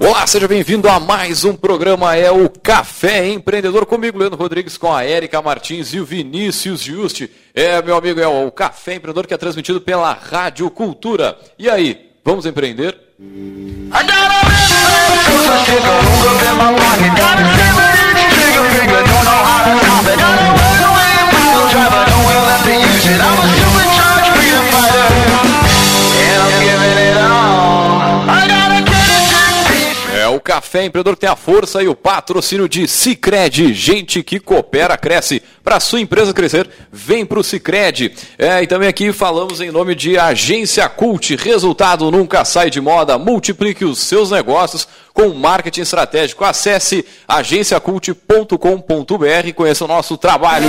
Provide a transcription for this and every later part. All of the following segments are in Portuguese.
Olá, seja bem-vindo a mais um programa, é o Café Empreendedor, comigo, Leandro Rodrigues, com a Érica Martins e o Vinícius Juste. É, meu amigo, é o Café Empreendedor que é transmitido pela Rádio Cultura. E aí, vamos empreender? É o Café Empreendedor tem a força e o patrocínio de Cicred. Gente que coopera, cresce. Para sua empresa crescer, vem para o Cicred. É, e também aqui falamos em nome de Agência Cult. Resultado nunca sai de moda. Multiplique os seus negócios com marketing estratégico. Acesse agenciacult.com.br e conheça o nosso trabalho.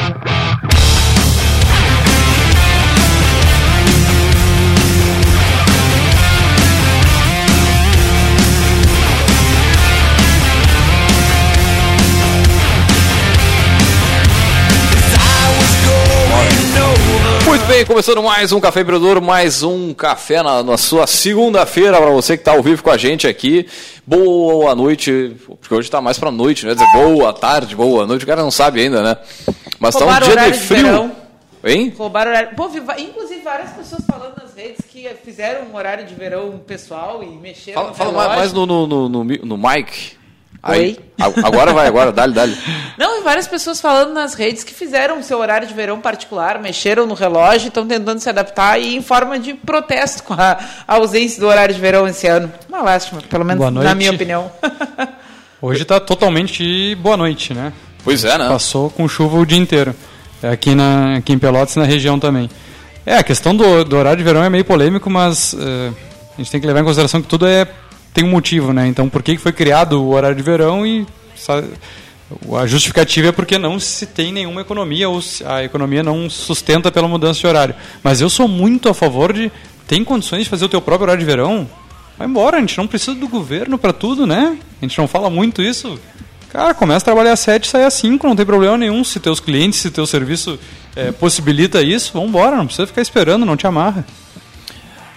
bem, começando mais um Café Empreendedor, mais um café na, na sua segunda-feira para você que está ao vivo com a gente aqui. Boa noite, porque hoje está mais para noite, né? Dizer boa tarde, boa noite, o cara não sabe ainda, né? Mas está um dia de de frio. verão. hein? Roubaram horário. Pô, inclusive várias pessoas falando nas redes que fizeram um horário de verão pessoal e mexeram Fala, no fala mais, mais no, no, no, no, no mic. Aí, agora vai, agora, dale, dale. Não, e várias pessoas falando nas redes que fizeram o seu horário de verão particular, mexeram no relógio, estão tentando se adaptar e em forma de protesto com a a ausência do horário de verão esse ano. Uma lástima, pelo menos na minha opinião. Hoje tá totalmente boa noite, né? Pois é, né? Passou com chuva o dia inteiro. É Aqui, na, aqui em Pelotas e na região também. É, a questão do, do horário de verão é meio polêmico, mas eh, a gente tem que levar em consideração que tudo é tem um motivo, né? Então, por que foi criado o horário de verão e a justificativa é porque não se tem nenhuma economia ou a economia não sustenta pela mudança de horário. Mas eu sou muito a favor de tem condições de fazer o teu próprio horário de verão? Vai embora, a gente não precisa do governo para tudo, né? A gente não fala muito isso. Cara, começa a trabalhar às 7 e sai às 5, não tem problema nenhum. Se teus clientes, se teu serviço eh, possibilita isso, vambora, não precisa ficar esperando, não te amarra.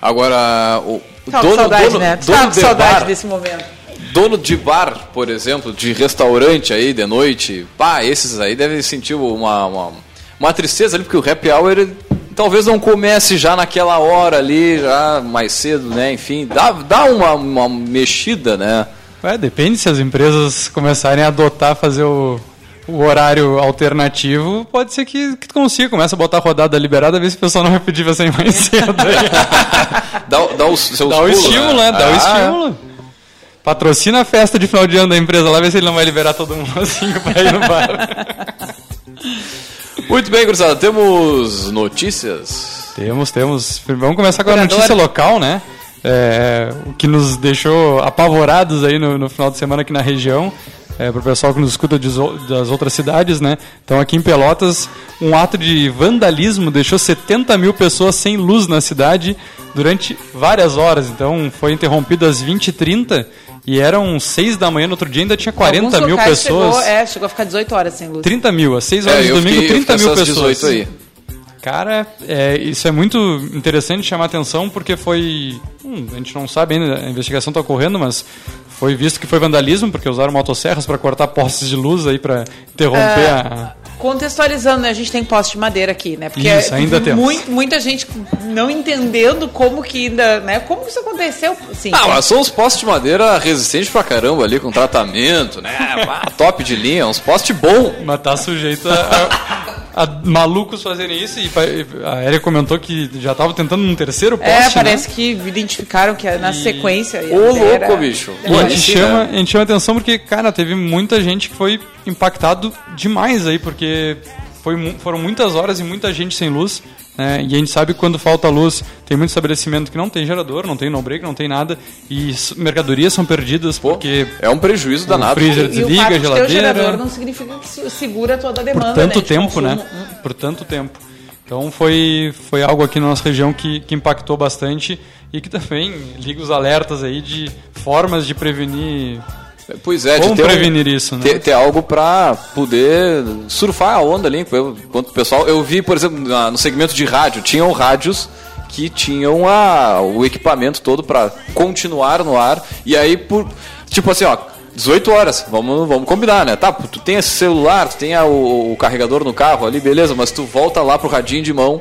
Agora, o Tava dono, saudade, dono, né? dono de saudade bar, desse momento. Dono de bar, por exemplo, de restaurante aí de noite, pá, esses aí devem sentir uma, uma, uma tristeza ali, porque o happy hour ele, talvez não comece já naquela hora ali, já mais cedo, né? Enfim, dá, dá uma, uma mexida, né? É, depende se as empresas começarem a adotar, fazer o, o horário alternativo, pode ser que, que tu consiga, começa a botar a rodada liberada, ver se o pessoal não vai pedir pra sair mais cedo. Dá, dá os seus Dá o pulos, estímulo, né? Dá o Ah, estímulo. Patrocina a festa de final de ano da empresa lá, ver se ele não vai liberar todo mundo assim pra ir no bar. Muito bem, gurizada, temos notícias. Temos, temos. Vamos começar com a notícia local, né? É, o que nos deixou apavorados aí no, no final de semana aqui na região. É, para o pessoal que nos escuta das outras cidades, né? Então aqui em Pelotas, um ato de vandalismo deixou 70 mil pessoas sem luz na cidade durante várias horas. Então foi interrompido às 20h30 e eram 6 da manhã no outro dia ainda tinha 40 Alguns mil pessoas. Chegou, é, chegou a ficar 18 horas sem luz. 30 mil, às 6 horas É, de domingo, fiquei, eu 30 fiquei mil pessoas. 18 aí. Cara, é, isso é muito interessante chamar atenção porque foi. hum, a gente não sabe ainda, a investigação está ocorrendo, mas foi visto que foi vandalismo, porque usaram motosserras para cortar postes de luz aí para interromper É. a. Contextualizando, né? A gente tem poste de madeira aqui, né? Porque Isso, ainda temos. mui- muita gente não entendendo como que ainda, né? Como que isso aconteceu? Sim. Ah, tem- mas são uns postes de madeira resistentes pra caramba ali, com tratamento, né? Top de linha, uns postes bons. Mas tá sujeito a, a- malucos fazerem isso. E a Erika comentou que já estava tentando um terceiro poste. É, né? parece que identificaram que na E- sequência. Ô, era- louco, bicho. E a gente, chama, né? a gente chama atenção porque, cara, teve muita gente que foi impactado demais aí, porque foi, foram muitas horas e muita gente sem luz. Né? E a gente sabe que quando falta luz, tem muito estabelecimento que não tem gerador, não tem no-break, não tem nada. E mercadorias são perdidas Pô, porque é um prejuízo o danado. freezer E o desliga, a o geladeira. gerador não significa que se- segura toda a demanda, por tanto né, de tempo, consumo. né? Por tanto tempo. Então foi, foi algo aqui na nossa região que, que impactou bastante e que também liga os alertas aí de formas de prevenir. Pois é, de Como ter um- prevenir isso, né? Ter, ter algo pra poder surfar a onda ali. Enquanto o pessoal. Eu vi, por exemplo, no segmento de rádio, tinham rádios que tinham a, o equipamento todo pra continuar no ar. E aí, por. Tipo assim, ó. 18 horas, vamos, vamos combinar, né? Tá, tu tem esse celular, tu tem a- o, o carregador no carro ali, beleza, mas tu volta lá pro radinho de mão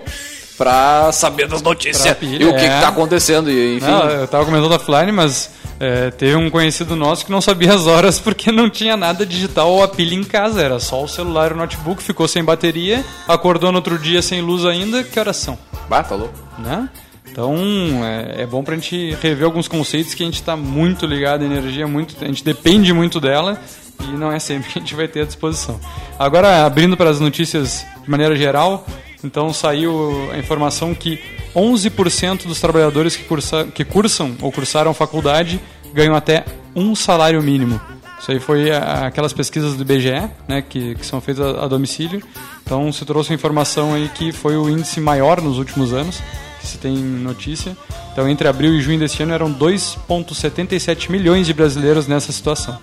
pra saber das notícias Pra pilha, e o que, é. que tá acontecendo. E, enfim, Não, eu tava comentando offline, mas é, teve um conhecido nosso que não sabia as horas porque não tinha nada digital ou a pilha em casa, era só o celular e o notebook, ficou sem bateria, acordou no outro dia sem luz ainda, que horas são? bah, falou. né? Então é, é bom pra gente rever alguns conceitos que a gente está muito ligado à energia, muito, a gente depende muito dela e não é sempre que a gente vai ter à disposição. Agora, abrindo para as notícias de maneira geral, então saiu a informação que 11% dos trabalhadores que, cursa, que cursam ou cursaram faculdade ganham até um salário mínimo. Isso aí foi a- aquelas pesquisas do IBGE, né, que, que são feitas a, a domicílio. Então se trouxe a informação aí que foi o índice maior nos últimos anos, que se tem notícia. Então entre abril e junho deste ano eram 2,77 milhões de brasileiros nessa situação.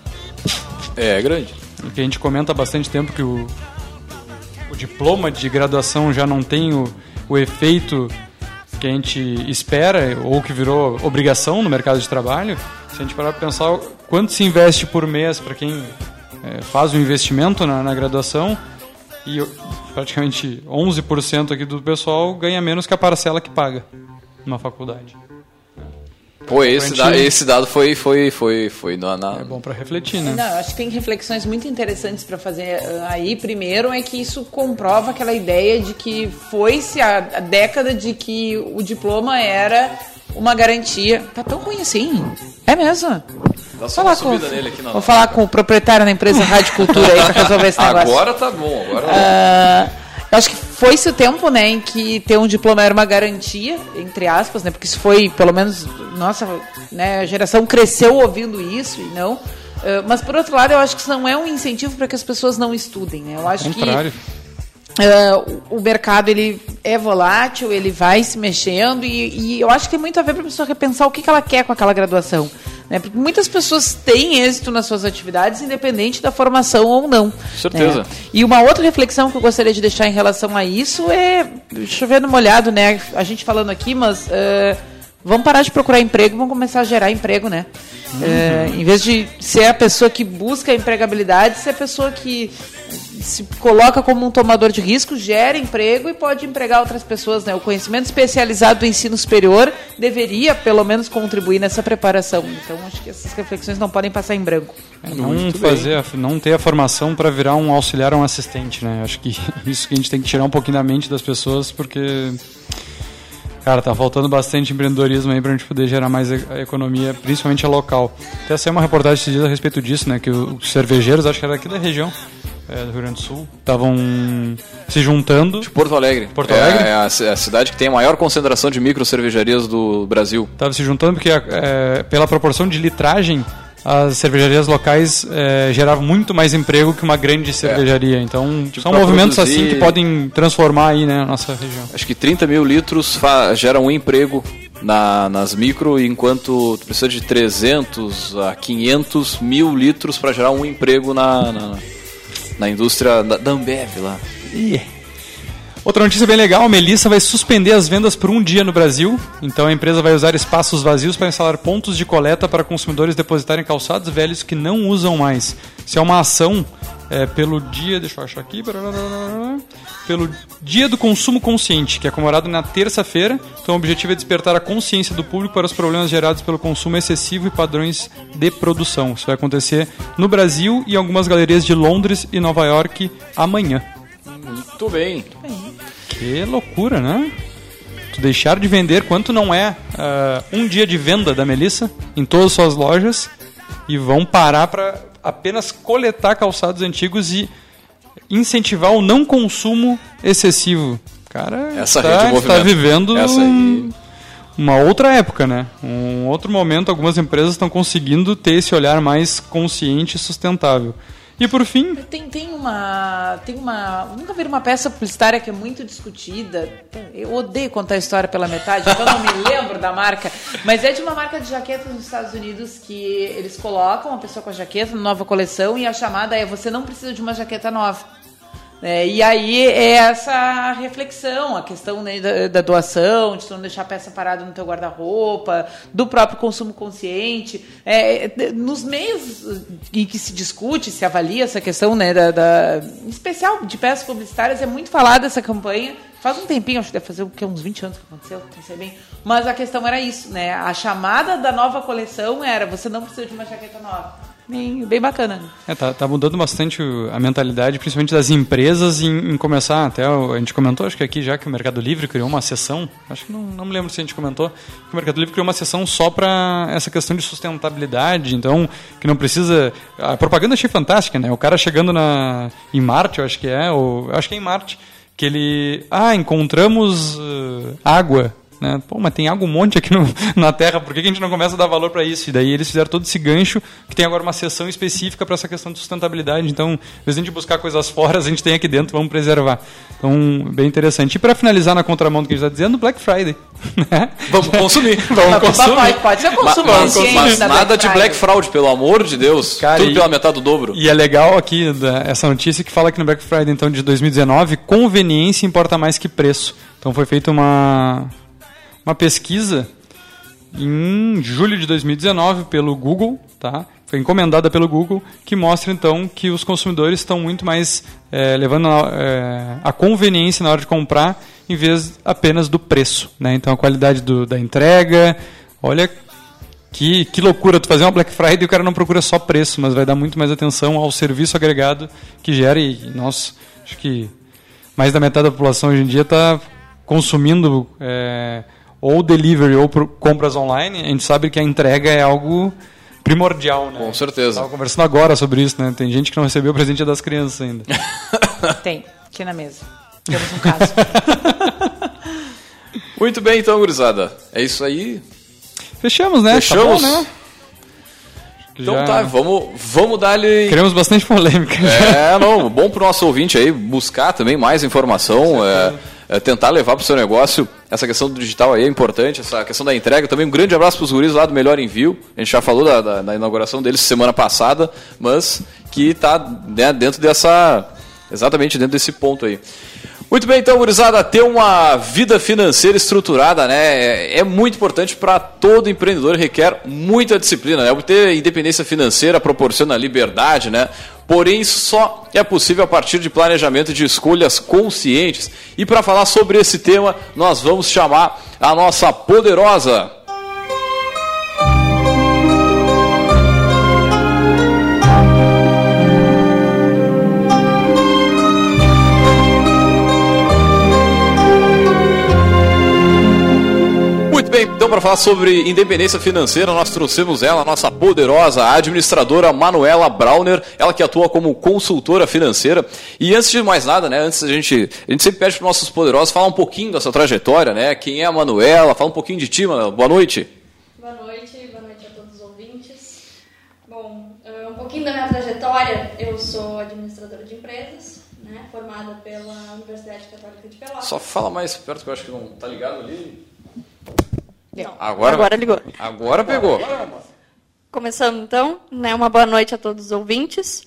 É, é grande. O que a gente comenta há bastante tempo que o, o diploma de graduação já não tem o, o efeito que a gente espera ou que virou obrigação no mercado de trabalho. Se a gente parar para pensar quanto se investe por mês para quem eh, faz o investimento na, na graduação e praticamente 11% aqui do pessoal ganha menos que a parcela que paga numa faculdade. Pô, esse, Pra da- esse dado foi, foi, foi, foi na, na- É bom para refletir, né? Não, eu acho que tem reflexões muito interessantes para fazer uh, aí. Primeiro é que isso comprova aquela ideia de que foi-se a, a década de que o diploma era uma garantia. Tá tão ruim assim? É mesmo? Dá só Falar uma subida nele aqui na- Vou falar com o proprietário da empresa Rádio Cultura aí para resolver esse negócio. Agora tá bom, agora eu acho que foi-se o tempo, né, em que ter um diploma era uma garantia, entre aspas, né, porque isso foi, pelo menos, nossa, né, a geração cresceu ouvindo isso e não. Ah, mas, por outro lado, eu acho que isso não é um incentivo para que as pessoas não estudem, né? Eu acho que Contrário. o- o mercado ele é volátil, ele vai se mexendo e, e eu acho que tem muito a ver para a pessoa repensar o que, que ela quer com aquela graduação. Né? Porque muitas pessoas têm êxito nas suas atividades, independente da formação ou não. Certeza. né? E uma outra reflexão que eu gostaria de deixar em relação a isso é, chovendo molhado, né? A gente falando aqui, mas ah, vamos parar de procurar emprego, vamos começar a gerar emprego, né? Eh, em vez de ser a pessoa que busca a empregabilidade, ser a pessoa que se coloca como um tomador de risco, gera emprego e pode empregar outras pessoas. Né? O conhecimento especializado do ensino superior deveria, pelo menos, contribuir nessa preparação. Então, acho que essas reflexões não podem passar em branco. É, não fazer, a- não ter a formação para virar um auxiliar ou um assistente, né? Acho que isso que a gente tem que tirar um pouquinho da mente das pessoas, porque cara, tá faltando bastante empreendedorismo aí pra gente poder gerar mais a economia, principalmente a local. Até saiu uma reportagem esses dias a respeito disso, né? Que o- os cervejeiros, acho que era aqui da região, é, do Rio Grande do Sul, estavam se juntando. Porto Alegre. Porto Alegre? É, é a, a cidade que tem a maior concentração de micro cervejarias do Brasil. Estavam se juntando porque, é, pela proporção de litragem, as cervejarias locais é, geravam muito mais emprego que uma grande cervejaria. Então, são pra movimentos produzir- assim que podem transformar aí, né, a nossa região. Acho que 30 mil litros geram um emprego na- nas micro, enquanto tu precisa de 300 a 500 mil litros para gerar um emprego na, na, na indústria da, da Ambev lá. Outra notícia bem legal, a Melissa vai suspender as vendas por um dia no Brasil. Então a empresa vai usar espaços vazios para instalar pontos de coleta para consumidores depositarem calçados velhos que não usam mais. Isso é uma ação é, pelo dia, deixa eu achar aqui, pelo Dia do Consumo Consciente, que é comemorado na terça-feira. Então o objetivo é despertar a consciência do público para os problemas gerados pelo consumo excessivo e padrões de produção. Isso vai acontecer no Brasil e em algumas galerias de Londres e Nova York amanhã. Muito bem. Que loucura, né? Tu deixar de vender quanto não é ah, um dia de venda da Melissa em todas as suas lojas e vão parar para apenas coletar calçados antigos e incentivar o não consumo excessivo. Cara, Essa está, está movimento. vivendo Essa aí. uma outra época, né? Um outro momento, algumas empresas estão conseguindo ter esse olhar mais consciente e sustentável. E por fim, Tem, tem uma. Tem uma. Nunca vi uma peça publicitária que é muito discutida. Eu odeio contar a história pela metade, então eu não me lembro da marca. Mas é de uma marca de jaquetas nos Estados Unidos que eles colocam uma pessoa com a jaqueta nova coleção e a chamada é você não precisa de uma jaqueta nova. É, e aí é essa reflexão, a questão né, da, da doação, de tu não deixar a peça parada no teu guarda-roupa, do próprio consumo consciente. É, nos meios em que se discute, se avalia essa questão, né, da, da- em especial de peças publicitárias, é muito falada essa campanha. Faz um tempinho, acho que deve fazer o quê? uns 20 anos que aconteceu, não sei bem. Mas a questão era isso, né? A chamada da nova coleção era você não precisa de uma jaqueta nova. Bem, bem bacana. É, tá, tá mudando bastante a mentalidade, principalmente das empresas, em, em começar. Até a gente comentou, acho que aqui já que o Mercado Livre criou uma seção, acho que não, não me lembro se a gente comentou, que o Mercado Livre criou uma seção só para essa questão de sustentabilidade. Então, que não precisa. A propaganda achei fantástica, né? O cara chegando na, em Marte, eu acho que é, ou, acho que é em Marte, que ele. Ah, encontramos eh, água. Né? Pô, mas tem água um monte aqui no- na Terra, por que que a gente não começa a dar valor para isso? E daí eles fizeram todo esse gancho, que tem agora uma seção específica para essa questão de sustentabilidade. Então, ao invés de a gente buscar coisas fora, a gente tem aqui dentro, vamos preservar. Então, bem interessante. E para finalizar na contramão do que a gente está dizendo, Black Friday. né? Vamos consumir. Vamos Mas consumir. Pode, pode ser consumo Mas, mas da nada de. Black Fraud, pelo amor de Deus. Cara, Tudo e- pela metade do dobro. E é legal aqui da- essa notícia que fala que no Black Friday então de 2019 conveniência importa mais que preço. Então foi feita uma uma pesquisa em julho de 2019 pelo Google, tá? Foi encomendada pelo Google que mostra então que os consumidores estão muito mais eh, levando a, eh, a conveniência na hora de comprar em vez apenas do preço, né? Então a qualidade do- da entrega, olha que, que loucura tu fazer uma Black Friday e o cara não procura só preço, mas vai dar muito mais atenção ao serviço agregado que gera e, nossa, acho que mais da metade da população hoje em dia está consumindo é, ou delivery ou compras online. A gente sabe que a entrega é algo primordial, né? Com certeza. Estava conversando agora sobre isso, né? Tem gente que não recebeu o presente das crianças ainda. Tem, aqui na mesa. Temos um caso. Muito bem, então, gurizada. É isso aí. Fechamos, né? Fechamos? Tá bom, né? Então já tá, vamos, vamos dar-lhe. Queremos bastante polêmica. É, não, bom pro nosso ouvinte aí buscar também mais informação, é, tentar levar pro seu negócio. Essa questão do digital aí é importante, essa questão da entrega. Também um grande abraço pros guris lá do Melhor Envio. A gente já falou da, da- da inauguração deles semana passada, mas que tá né, dentro dessa. Exatamente dentro desse ponto aí. Muito bem, então, gurizada, ter uma vida financeira estruturada, né, é, muito importante para todo empreendedor, requer muita disciplina, né? Obter independência financeira proporciona liberdade, né? Porém, isso só é possível a partir de planejamento de escolhas conscientes. E para falar sobre esse tema, nós vamos chamar a nossa poderosa para falar sobre independência financeira, nós trouxemos ela, a nossa poderosa administradora Manuela Brauner, ela que atua como consultora financeira. E antes de mais nada, né, antes a gente, a gente sempre pede para nossos poderosos falar um pouquinho da sua trajetória, né? Quem é a Manuela? Fala um pouquinho de ti, Manuela. Boa noite. Boa noite, boa noite a todos os ouvintes. Bom, eh, um pouquinho da minha trajetória, eu sou administradora de empresas, né, formada pela Universidade Católica de Pelotas. Só fala mais perto que eu acho que não tá ligado ali. Não, Agora, agora ligou. Agora pegou. Começando então, né, uma boa noite a todos os ouvintes.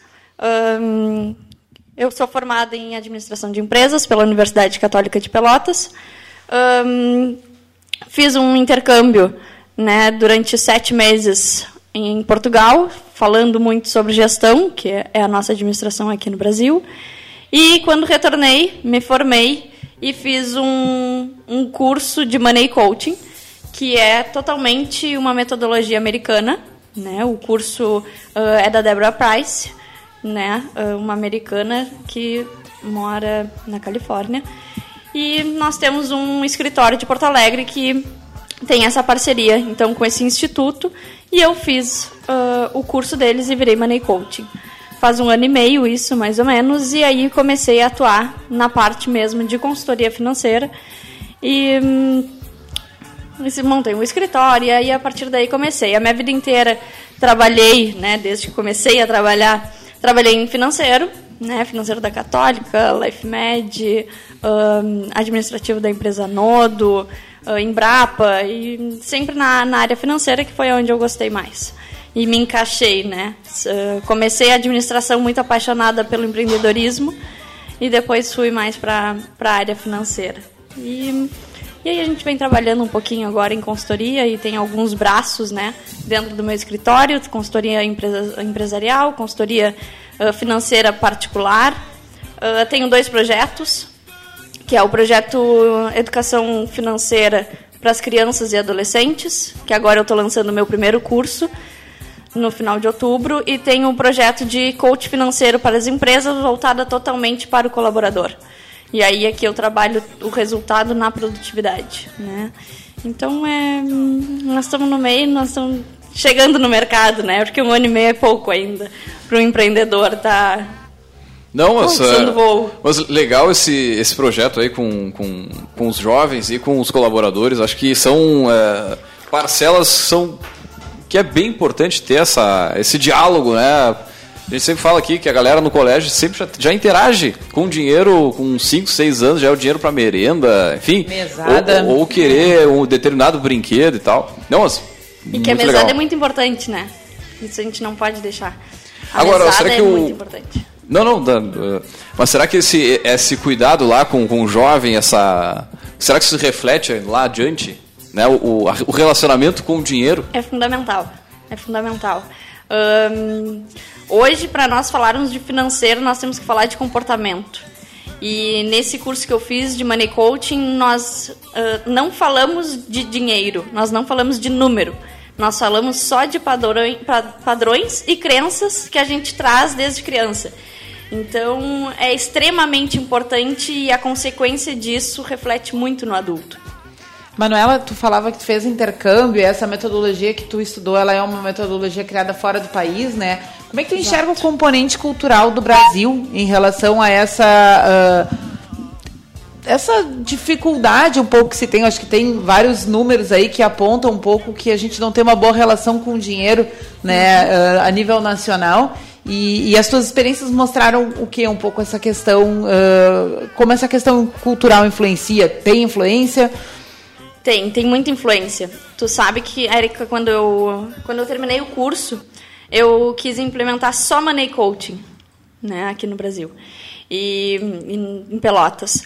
Eu sou formada em administração de empresas pela Universidade Católica de Pelotas. Fiz um intercâmbio né, durante sete meses em Portugal, falando muito sobre gestão, que é a nossa administração aqui no Brasil. E quando retornei, me formei e fiz um, um curso de Money Coaching, que é totalmente uma metodologia americana. Né? O curso ah, é da Deborah Price, né? Ah, uma americana que mora na Califórnia. E nós temos um escritório de Porto Alegre que tem essa parceria então com esse instituto e eu fiz ah, o curso deles e virei Money Coaching. faz um ano e meio isso, mais ou menos, e aí comecei a atuar na parte mesmo de consultoria financeira. E hum, montei um escritório, e aí a partir daí comecei. A minha vida inteira trabalhei, né, desde que comecei a trabalhar, trabalhei em financeiro, né, financeiro da Católica, LifeMed, um, administrativo da empresa Nodo, uh, Embrapa, e sempre na, na área financeira, que foi onde eu gostei mais. E me encaixei, né? Comecei a administração muito apaixonada pelo empreendedorismo e depois fui mais para a área financeira. E e aí a gente vem trabalhando um pouquinho agora em consultoria e tem alguns braços, né, dentro do meu escritório, consultoria empresa, empresarial, consultoria uh, financeira particular. Uh, tenho dois projetos, que é o projeto Educação Financeira para as Crianças e Adolescentes, que agora eu estou lançando o meu primeiro curso no final de outubro, e tenho um projeto de coach financeiro para as empresas voltada totalmente para o colaborador. E aí aqui eu trabalho o resultado na produtividade, né? Então é, nós estamos no meio, nós estamos chegando no mercado, né? Porque um ano e meio é pouco ainda para um empreendedor tá não, mas, uh, mas legal esse, esse projeto aí com, com, com os jovens e com os colaboradores. Acho que são uh, parcelas são que é bem importante ter essa, esse diálogo, né? A gente sempre fala aqui que a galera no colégio sempre já, já interage com dinheiro com 5, 6 anos, já é o dinheiro para merenda, enfim. Mesada. Ou, ou, querer um determinado brinquedo e tal. Não, mas. E que a mesada legal. é muito importante, né? Isso a gente não pode deixar. A Agora, será que é o... muito importante. Não, não, mas será que esse, esse cuidado lá com, com o jovem, essa. Será que isso se reflete lá adiante? Né? O, o relacionamento com o dinheiro? É fundamental. É fundamental. Um, Hoje, para nós falarmos de financeiro, nós temos que falar de comportamento. E nesse curso que eu fiz de Money Coaching, nós uh, não falamos de dinheiro, nós não falamos de número. Nós falamos só de padrões e crenças que a gente traz desde criança. Então, é extremamente importante e a consequência disso reflete muito no adulto. Manuela, tu falava que tu fez intercâmbio, e essa metodologia que tu estudou, ela é uma metodologia criada fora do país, né? Como é que tu Exato. enxerga o componente cultural do Brasil em relação a essa uh, essa dificuldade um pouco que se tem? Acho que tem vários números aí que apontam um pouco que a gente não tem uma boa relação com o dinheiro, né, uh, a nível nacional. E, e, as tuas experiências mostraram o que um pouco essa questão, uh, como essa questão cultural influencia? Tem influência? Tem, tem muita influência. Tu sabe que, Érica, quando eu, quando eu terminei o curso, eu quis implementar só Money Coaching, né, aqui no Brasil, e em, em Pelotas.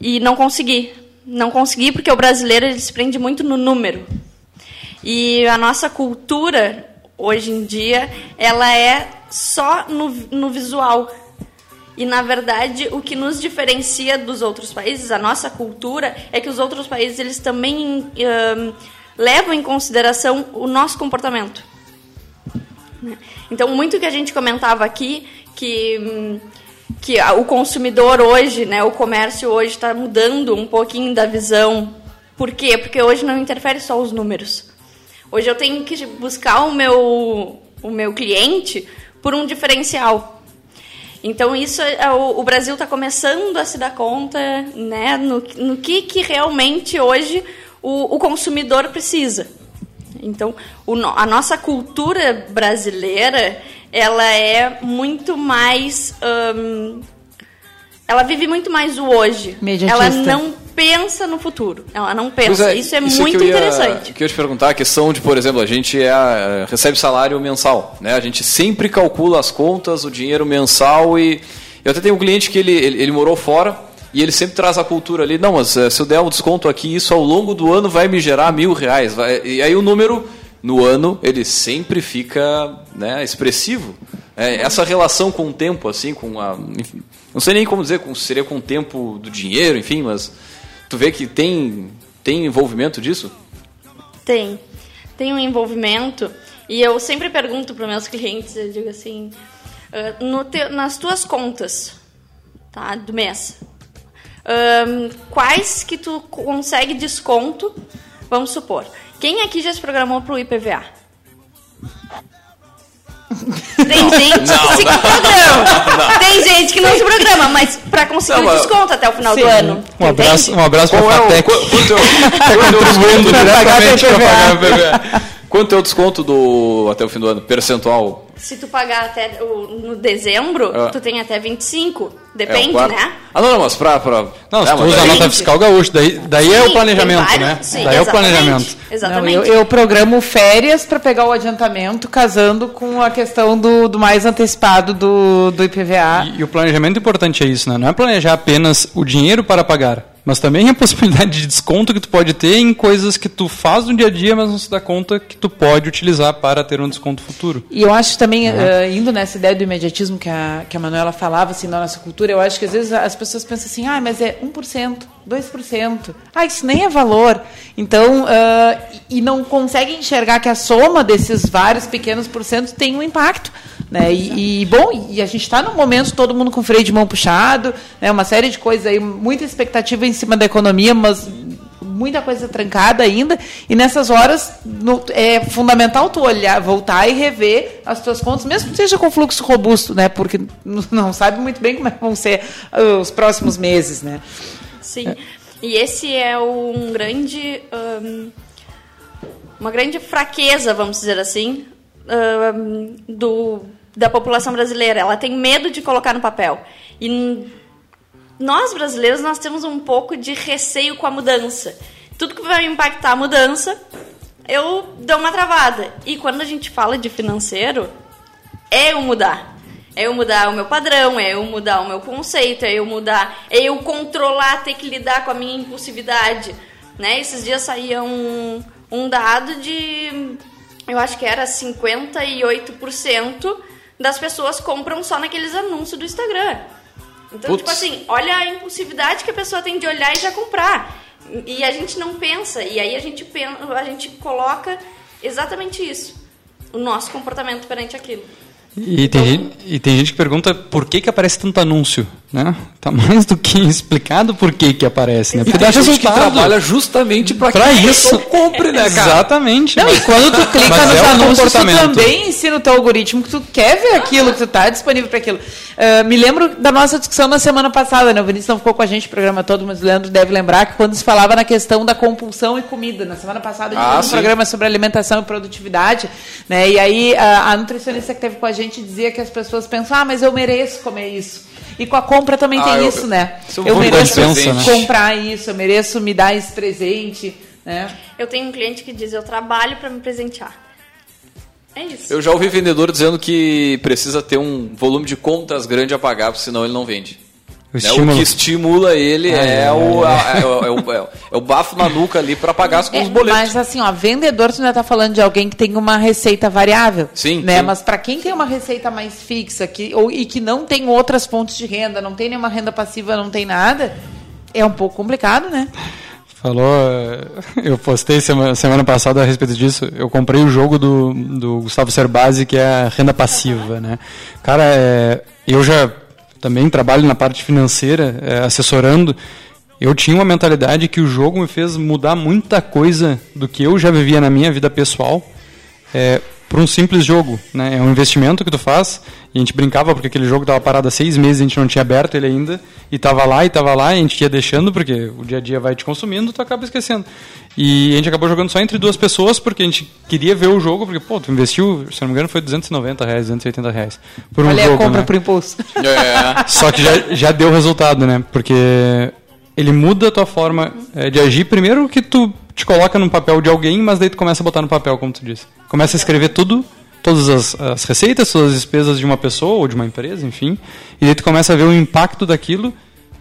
E não consegui. Não consegui porque o brasileiro ele se prende muito no número. E a nossa cultura, hoje em dia, ela é só no, no visual. E, na verdade, o que nos diferencia dos outros países, a nossa cultura, é que os outros países eles também uh, levam em consideração o nosso comportamento. Então, muito que a gente comentava aqui, que, que o consumidor hoje, né, o comércio hoje está mudando um pouquinho da visão. Por quê? Porque hoje não interfere só os números. Hoje eu tenho que buscar o meu, o meu cliente por um diferencial. Então isso é, o, o Brasil está começando a se dar conta, né, no, no que, que realmente hoje o, o consumidor precisa. Então, o, a nossa cultura brasileira, ela é muito mais... Um, ela vive muito mais o hoje. Ela não pensa no futuro. Ela não pensa. É, isso é isso muito que ia, interessante. que eu ia te perguntar, a questão de, por exemplo, a gente é, é, recebe salário mensal. Né? A gente sempre calcula as contas, o dinheiro mensal e... Eu até tenho um cliente que ele, ele, ele morou fora e ele sempre traz a cultura ali, não, mas eh, se eu der um desconto aqui, isso ao longo do ano vai me gerar mil reais. Vai, e aí o número no ano ele sempre fica né, expressivo. É, essa relação com o tempo, assim, com a. Enfim, não sei nem como dizer, seria com o tempo do dinheiro, enfim, mas tu vê que tem, tem envolvimento disso? Tem. Tem um envolvimento. E eu sempre pergunto para meus clientes, eu digo assim, uh, te, nas tuas contas tá, do mês, um, quais que tu consegue desconto, vamos supor. Quem aqui já se programou para o IPVA? Tem gente que se programa. Tem gente que não se programa, mas para conseguir Não, o desconto até o final do Sim. ano. Um abraço, entende? um abraço pra é o, Fatec. qu- quanto o- Tá contribuindo diretamente pra pagar o PVA. Quanto é o desconto do até o fim do ano? Percentual? Se tu pagar até o, no dezembro, Ah. tu tem até 25. É Depende, quarto? né? Ah, não, não, mas pra. pra Não, se é, tu mas usa a daí- nota fiscal gaúcha, daí, daí é Sim, o planejamento, vários- né? Sim, daí é o exatamente, planejamento. Não, Exatamente. eu, eu programo férias para pegar o adiantamento, casando com a questão do, do mais antecipado do, do IPVA. E, e o planejamento importante é isso, né? Não é planejar apenas o dinheiro para pagar, mas também a possibilidade de desconto que tu pode ter em coisas que tu faz no dia a dia, mas não se dá conta que tu pode utilizar para ter um desconto futuro. E eu acho também, eh, indo nessa ideia do imediatismo que a, que a Manuela falava, assim, na nossa cultura, eu acho que às vezes as pessoas pensam assim, ah, mas é 1%, 2%. Ah, isso nem é valor. Então, e e não conseguem enxergar que a soma desses vários pequenos porcentos tem um impacto. Né? E, e, bom, e a gente está num momento todo mundo com freio de mão puxado, né? uma série de coisas aí, muita expectativa em cima da economia, mas muita coisa trancada ainda, e nessas horas no- é fundamental tu olhar, voltar e rever as tuas contas, mesmo que seja com fluxo robusto, né? Porque não sabe muito bem como é vão ser ah, os próximos meses, né? Sim. E esse é um grande. hum, uma grande fraqueza, vamos dizer assim, hum, do, da população brasileira. Ela tem medo de colocar no papel. E nós, brasileiros, nós temos um pouco de receio com a mudança. Tudo que vai impactar a mudança, eu dou uma travada. E quando a gente fala de financeiro, é eu mudar. É eu mudar o meu padrão, é eu mudar o meu conceito, é eu mudar, é eu controlar, ter que lidar com a minha impulsividade. Né? Esses dias saía um, um dado de, eu acho que era 58% das pessoas compram só naqueles anúncios do Instagram. Então, Putz. tipo assim, olha a impulsividade que a pessoa tem de olhar e já comprar. E a gente não pensa, e aí a gente, pensa, a gente coloca exatamente isso. O nosso comportamento perante aquilo. E tem, gente, e tem gente que pergunta por que, que aparece tanto anúncio, né? Tá mais do que explicado por que, que aparece, né? E Porque tem dá gente que resultado. trabalha justamente para que isso. compre, né, cara? Exatamente. Não, e quando tu clica nos é anúncios, tu também ensina o teu algoritmo que tu quer ver aquilo, que tu tá disponível para aquilo. Ah, me lembro da nossa discussão na semana passada, né? O Vinícius não ficou com a gente o programa todo, mas o Leandro deve lembrar que quando se falava na questão da compulsão e comida, na semana passada a gente Ah, fez um programa sobre alimentação e produtividade, né? E aí a, a nutricionista que teve com a gente dizia que as pessoas pensam, ah, mas eu mereço comer isso. E com a compra também Ah, tem eu- isso, né? isso Eu mereço presente, comprar isso, eu mereço me dar esse presente, né? Eu tenho um cliente que diz: Eu trabalho para me presentear. É isso. Eu já ouvi vendedor dizendo que precisa ter um volume de contas grande a pagar, porque senão ele não vende. O Né? O que estimula ele Ah, é, é, o, é. é o- é o- bafo na nuca ali para pagar as- É, os boletos. mas assim, ó, vendedor, tu ainda tá falando de alguém que tem uma receita variável. Sim, Né? sim. Mas para quem tem uma receita mais fixa que, ou, e que não tem outras fontes de renda, não tem nenhuma renda passiva, não tem nada, é um pouco complicado, né? Falou, eh, eu postei semana, semana passada a respeito disso. Eu comprei o jogo do, do Gustavo Cerbasi, que é a renda passiva, né? Cara, é, eu já também trabalho na parte financeira, é, assessorando. Eu tinha uma mentalidade que o jogo me fez mudar muita coisa do que eu já vivia na minha vida pessoal é, por um simples jogo. Né? É um investimento que tu faz. E a gente brincava porque aquele jogo estava parado há seis meses, a gente não tinha aberto ele ainda. E estava lá, e estava lá, e a gente ia deixando, porque o dia a dia vai te consumindo, tu acaba esquecendo. E a gente acabou jogando só entre duas pessoas, porque a gente queria ver o jogo, porque, pô, tu investiu, se não me engano, foi 290 reais, 280 reais. Por um Olha jogo, a compra né? por impulso. É. Só que já, já deu resultado, né? Porque ele muda a tua forma eh, de agir. Primeiro que tu te coloca no papel de alguém, mas daí tu começa a botar no papel, como tu disse. Começa a escrever tudo, todas as, as receitas, todas as despesas de uma pessoa ou de uma empresa, enfim. E daí tu começa a ver o impacto daquilo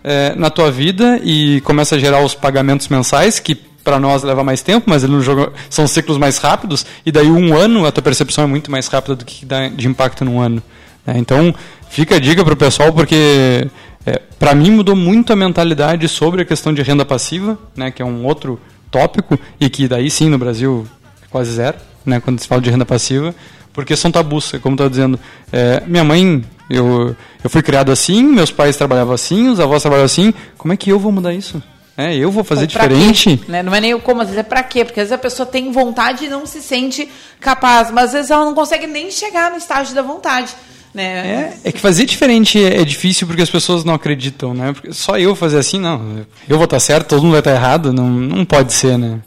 eh, na tua vida e começa a gerar os pagamentos mensais, que para nós leva mais tempo, mas no jogo são ciclos mais rápidos. E daí um ano, a tua percepção é muito mais rápida do que dá de impacto num ano. né? Então, fica a dica para o pessoal, porque é, para mim mudou muito a mentalidade sobre a questão de renda passiva, né, que é um outro tópico, e que daí sim no Brasil é quase zero, né, quando se fala de renda passiva, porque são tabus, é como estava dizendo. É, minha mãe, eu, eu fui criado assim, meus pais trabalhavam assim, os avós trabalhavam assim, como é que eu vou mudar isso? É, eu vou fazer diferente. quê, né? Não é nem o como, às vezes é pra quê? Porque às vezes a pessoa tem vontade e não se sente capaz, mas às vezes ela não consegue nem chegar no estágio da vontade. Né? É, é que fazer diferente é, é difícil porque as pessoas não acreditam, né? Porque só eu fazer assim, não. Eu vou estar certo, todo mundo vai estar errado, não, não pode ser, né?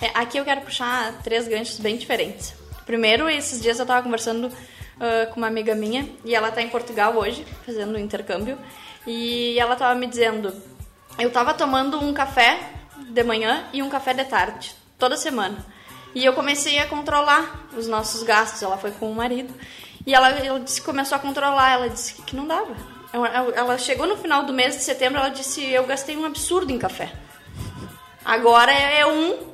É, aqui eu quero puxar três ganchos bem diferentes. Primeiro, esses dias eu estava conversando uh, com uma amiga minha e ela está em Portugal hoje, fazendo um intercâmbio, e ela estava me dizendo: eu estava tomando um café de manhã e um café de tarde, toda semana. E eu comecei a controlar os nossos gastos. Ela foi com o marido. E ela, ela disse, começou a controlar. Ela disse que não dava. Ela, ela chegou no final do mês de setembro. Ela disse: Eu gastei um absurdo em café. Agora é um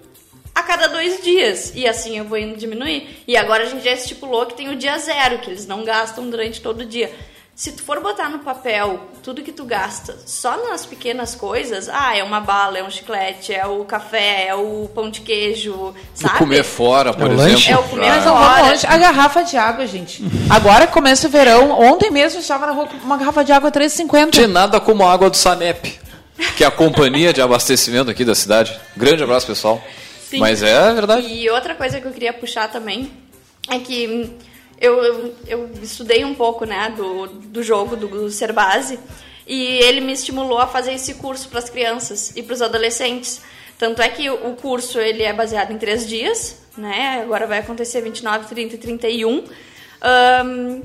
a cada dois dias. E assim eu vou indo diminuir. E agora a gente já estipulou que tem o dia zero, que eles não gastam durante todo o dia. Se tu for botar no papel tudo que tu gasta só nas pequenas coisas, ah, é uma bala, é um chiclete, é o café, é o pão de queijo, sabe? O comer fora, por É exemplo. lanche? É o comer Mas Ah, fora. longe. A garrafa de água, gente. Agora começa o verão. Ontem mesmo eu estava na rua com uma garrafa de água De 3,50. nada como a água do Sanep, que é a companhia de abastecimento aqui da cidade. Grande abraço, pessoal. Sim. Mas é verdade. E outra coisa que eu queria puxar também é que eu, eu, eu estudei um pouco né, do, do jogo, do, do Cerbasi, e ele me estimulou a fazer esse curso para as crianças e para os adolescentes. Tanto é que o curso ele é baseado em três dias, né? agora vai acontecer 29, 30 e 31. Ahn,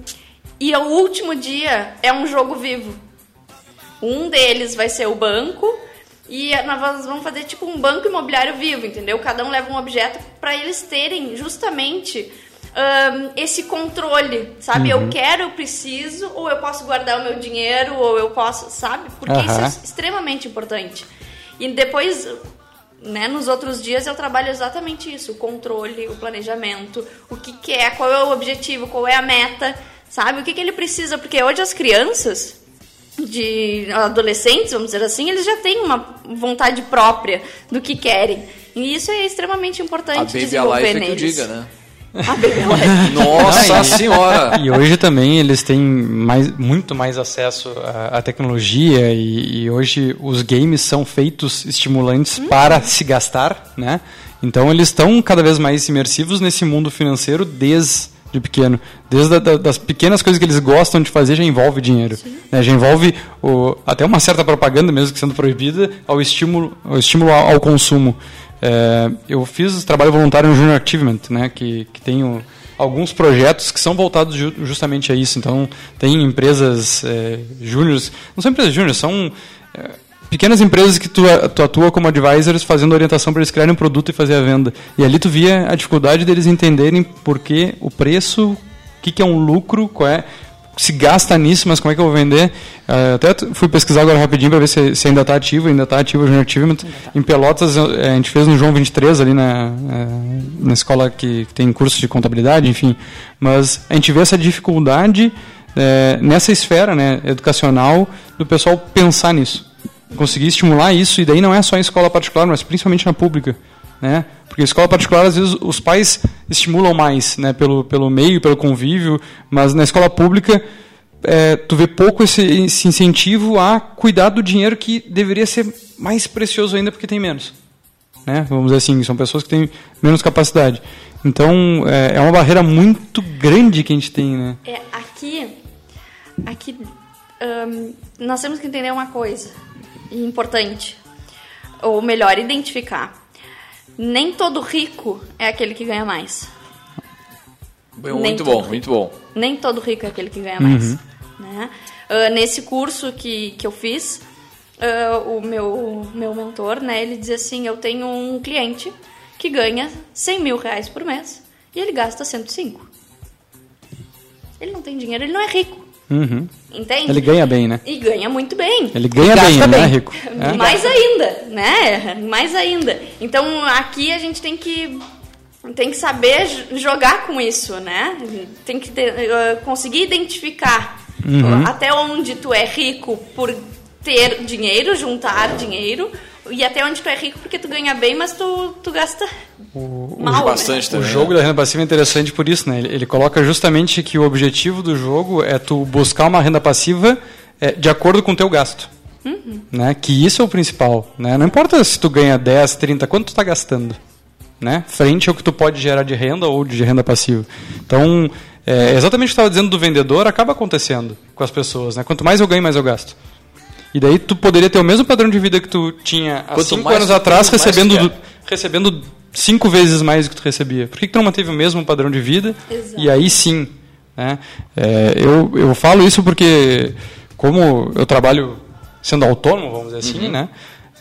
e o último dia é um jogo vivo. Um deles vai ser o banco e nós vamos fazer tipo um banco imobiliário vivo, entendeu? Cada um leva um objeto para eles terem justamente ahn, esse controle, sabe? Eu quero, eu preciso, ou eu posso guardar o meu dinheiro, ou eu posso, sabe? Porque isso Aham. é extremamente importante. E depois, né, nos outros dias eu trabalho exatamente isso, o controle, o planejamento, o que quer, qual é o objetivo, qual é a meta, sabe? O que, que ele precisa, porque hoje as crianças de adolescentes, vamos dizer assim, eles já têm uma vontade própria do que querem. E isso é extremamente A importante Baby desenvolver Alive é que neles. diga, né? A Baby Alive. Nossa senhora! E hoje também eles têm mais, muito mais acesso à, à tecnologia e, e hoje os games são feitos estimulantes para se gastar, né? Então eles estão cada vez mais imersivos nesse mundo financeiro desde pequeno. Desde a, da- das pequenas coisas que eles gostam de fazer já envolve dinheiro. né? Já envolve o, até uma certa propaganda, mesmo que sendo proibida, ao estímulo, ao, estímulo ao, ao consumo. É, eu fiz trabalho voluntário no Junior Achievement, né, que, que tem o- alguns projetos que são voltados ju- justamente a isso. Então, tem empresas é, júniores, não são empresas júniores, são é, pequenas empresas que tu, tu atua como advisors fazendo orientação para eles criarem um produto e fazer a venda. E ali tu via a dificuldade deles entenderem por que o preço, o que, que é um lucro, qual é se gasta nisso, mas como é que eu vou vender? Eh, até fui pesquisar agora rapidinho para ver se, se ainda está ativo, ainda está ativo o Junior Achievement. Em Pelotas, eh, a gente fez no João 23, ali na, eh, na escola que, tem curso de contabilidade, enfim. Mas a gente vê essa dificuldade eh, nessa esfera né, educacional do pessoal pensar nisso. Conseguir estimular isso, e daí não é só em escola particular, mas principalmente na pública né? Porque escola particular às vezes os pais estimulam mais, né? Pelo pelo meio, pelo convívio, mas na escola pública é, tu vê pouco esse, esse incentivo a cuidar do dinheiro que deveria ser mais precioso ainda porque tem menos, né? Vamos dizer assim, são pessoas que têm menos capacidade. Então é, é uma barreira muito grande que a gente tem, né? É, aqui, aqui ahn, nós temos que entender uma coisa importante, ou melhor, identificar. Nem todo rico é aquele que ganha mais. Nem Muito bom, muito bom. Nem todo rico é aquele que ganha mais. Né? Ah, nesse curso que, que eu fiz, ah, o meu, meu mentor, né, ele dizia assim, eu tenho um cliente que ganha 100 mil reais por mês e ele gasta 105. Ele não tem dinheiro, ele não é rico. Uhum. Entende? Ele ganha bem, né? E ganha muito bem. Ele ganha bem, bem. rico. É? Mais ainda, né? Mais ainda. Então aqui a gente tem que tem que saber jogar com isso, né? Tem que ter, eh, conseguir identificar Uhum. até onde tu é rico por ter dinheiro, juntar dinheiro, e até onde tu é rico porque tu ganha bem, mas tu, tu gasta mal. Bastante O também. jogo da renda passiva é interessante por isso, né? Ele, ele coloca justamente que o objetivo do jogo é tu buscar uma renda passiva é, de acordo com o teu gasto. Né? Que isso é o principal. Né? Não importa se tu ganha 10, 30, quanto tu está gastando. Né? Frente ao que tu pode gerar de renda ou de renda passiva. Então, é, exatamente o que estava dizendo do vendedor acaba acontecendo com as pessoas. Né? Quanto mais eu ganho, mais eu gasto. E daí tu poderia ter o mesmo padrão de vida que tu tinha há Quanto cinco mais anos atrás, recebendo, recebendo cinco vezes mais do que tu recebia. Por que, que tu não manteve o mesmo padrão de vida? Exato. E aí sim. Né? É, eu, eu falo isso porque, como eu trabalho sendo autônomo, vamos dizer assim, né?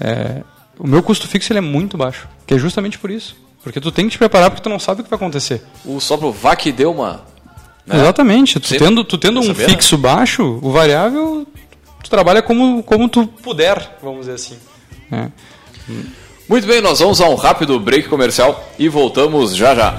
É, o meu custo fixo ele é muito baixo. Que é justamente por isso. Porque tu tem que te preparar porque tu não sabe o que vai acontecer. O só pro VAC deu uma. né? Exatamente. Tu Sempre tendo, tu tendo um saber, né? fixo baixo, o variável, tu trabalha como, como tu puder, vamos dizer assim. né? Muito bem, nós vamos a um rápido break comercial e voltamos já já.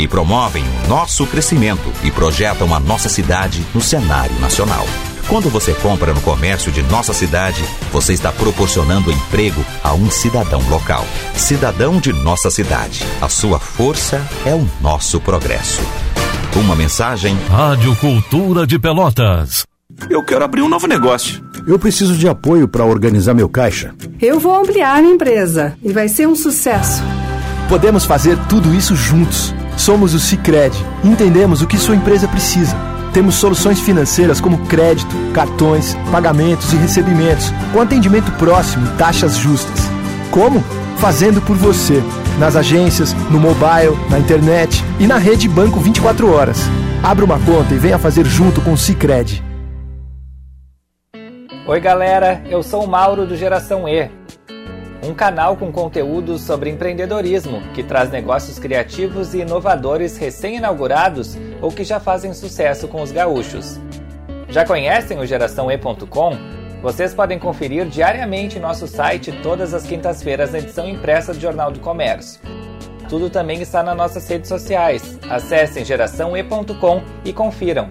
e promovem o nosso crescimento e projetam a nossa cidade no cenário nacional. Quando você compra no comércio de nossa cidade, você está proporcionando emprego a um cidadão local. Cidadão de nossa cidade. A sua força é o nosso progresso. Uma mensagem Rádio Cultura de Pelotas. Eu quero abrir um novo negócio. Eu preciso de apoio para organizar meu caixa. Eu vou ampliar minha empresa e vai ser um sucesso. Podemos fazer tudo isso juntos. Somos o Cicred. Entendemos o que sua empresa precisa. Temos soluções financeiras como crédito, cartões, pagamentos e recebimentos, com atendimento próximo e taxas justas. Como? Fazendo por você. Nas agências, no mobile, na internet e na rede Banco 24 horas. Abra uma conta e venha fazer junto com o Cicred. Oi, galera, eu sou o Mauro do Geração E, um canal com conteúdos sobre empreendedorismo que traz negócios criativos e inovadores recém-inaugurados ou que já fazem sucesso com os gaúchos. Já conhecem o GeraçãoE.com? Vocês podem conferir diariamente em nosso site todas as quintas-feiras na edição impressa do Jornal do Comércio. Tudo também está nas nossas redes sociais. Acessem geraçãoe.com e confiram.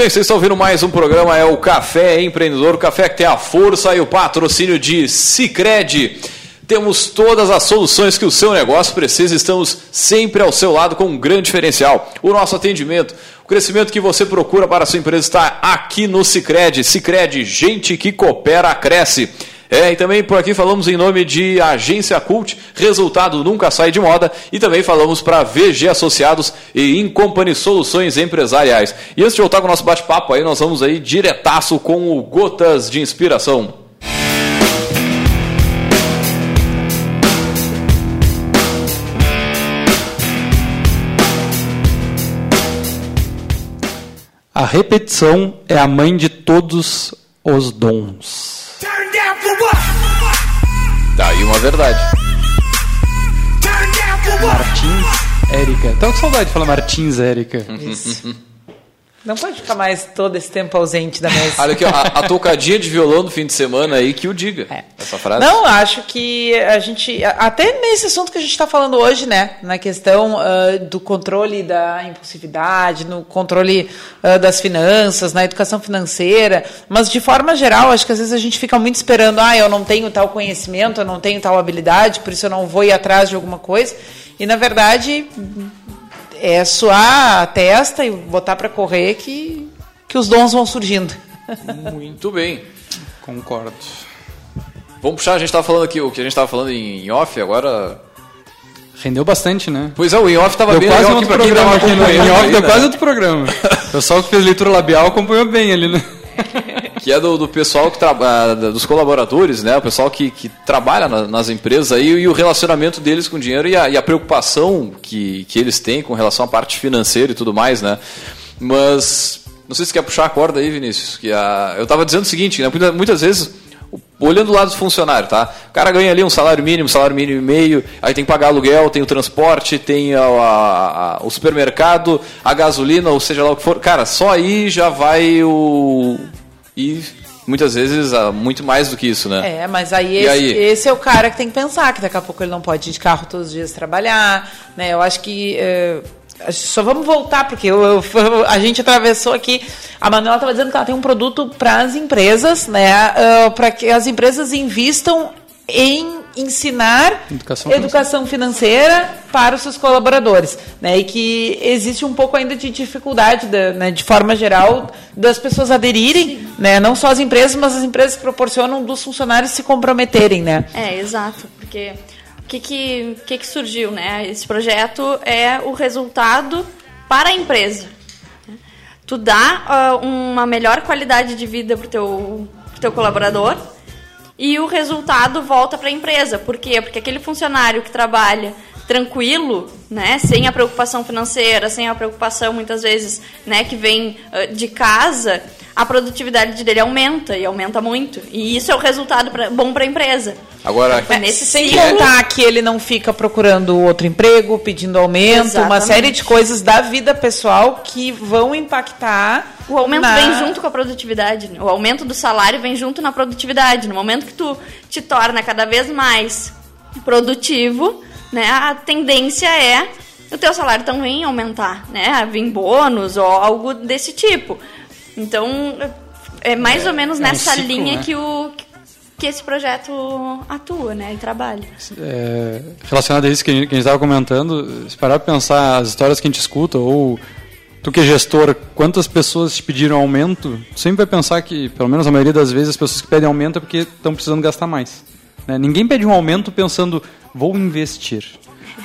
Bem, vocês estão ouvindo mais um programa, é o Café Empreendedor, o café que tem a força e o patrocínio de Cicred. Temos todas as soluções que o seu negócio precisa, estamos sempre ao seu lado com um grande diferencial. O nosso atendimento, o crescimento que você procura para a sua empresa está aqui no Cicred. Cicred, gente que coopera, cresce. É, e também por aqui falamos em nome de Agência Cult, resultado nunca sai de moda, e também falamos para VG Associados e Incompany Soluções Empresariais. E antes de voltar com o nosso bate-papo aí, nós vamos aí diretaço com o Gotas de Inspiração. A repetição é a mãe de todos os dons. Tá aí uma verdade. Martins Érica. Tava com saudade de falar Martins Érica. Isso. Não pode ficar mais todo esse tempo ausente da mesa. Olha aqui, ó, a, a tocadinha de violão no fim de semana aí que o diga. Essa frase. Não, acho que a gente. Até nesse assunto que a gente está falando hoje, né? Na questão uh, do controle da impulsividade, no controle uh, das finanças, na educação financeira. Mas, de forma geral, acho que às vezes a gente fica muito esperando, ah, eu não tenho tal conhecimento, eu não tenho tal habilidade, por isso eu não vou ir atrás de alguma coisa. E, na verdade, é suar a testa e botar para correr que, que os dons vão surgindo. Muito bem. Concordo. Vamos puxar, a gente estava falando aqui, o que a gente estava falando em off, agora. Rendeu bastante, né? Pois é, o in-off estava bem quase legal outro pra quem programa tava aqui, né? acompanhando In-off aí, deu né? quase outro programa. O pessoal que fez leitura labial acompanhou bem ali, né? Que é do, do pessoal que trabalha, dos colaboradores, né? O pessoal que, que trabalha na- nas empresas aí e o relacionamento deles com o dinheiro e a, e a preocupação que, que eles têm com relação à parte financeira e tudo mais, né? Mas não sei se quer puxar a corda aí, Vinícius. Que a, eu estava dizendo o seguinte, né? Muitas, vezes olhando o lado do funcionário, tá? O cara ganha ali um salário mínimo, salário mínimo e meio, aí tem que pagar aluguel, tem o transporte, tem a- a- a- o supermercado, a gasolina, ou seja lá o que for. Cara, só aí já vai o. E muitas vezes ah, muito mais do que isso, né? É, mas aí esse, aí? esse é o cara que tem que pensar que daqui a pouco ele não pode ir de carro todos os dias trabalhar, né? Eu acho que eh, só vamos voltar porque eu- eu- a gente atravessou aqui. A Manuela estava dizendo que ela tem um produto para as empresas, né? para que as empresas invistam em ensinar Educação educação financeira para os seus colaboradores, né? E que existe um pouco ainda de dificuldade, da- né, de forma geral, das pessoas aderirem, né? Não só as empresas, mas as empresas proporcionam dos funcionários se comprometerem, né? É, exato, porque o que que, que que surgiu, né? Esse projeto é o resultado para a empresa. né? Tu dá ah, uma melhor qualidade de vida para o teu, pro teu colaborador e o resultado volta para a empresa. Por quê? Porque aquele funcionário que trabalha tranquilo, né, sem a preocupação financeira, sem a preocupação muitas vezes, né, que vem de casa, a produtividade dele aumenta e aumenta muito. E isso é o resultado pra- bom para a empresa. Agora, É nesse Sem ciclo. contar que ele não fica procurando outro emprego, pedindo aumento, uma Exatamente. série de coisas da vida pessoal que vão impactar. O aumento na- vem junto com a produtividade. né? O aumento do salário vem junto na produtividade. No momento que tu te torna cada vez mais produtivo, né, a tendência é o teu salário também aumentar, né? Vir bônus ou algo desse tipo. Então, é mais ou menos é um nessa ciclo, linha né? que o que esse projeto atua, né, e trabalha. É, relacionado a isso que a gente que a gente estava comentando, se parar para pensar as histórias que a gente escuta, ou tu que é gestor, quantas pessoas te pediram aumento, tu sempre vai pensar que, pelo menos a maioria das vezes, as pessoas que pedem aumento é porque estão precisando gastar mais. né? Ninguém pede um aumento pensando, vou investir.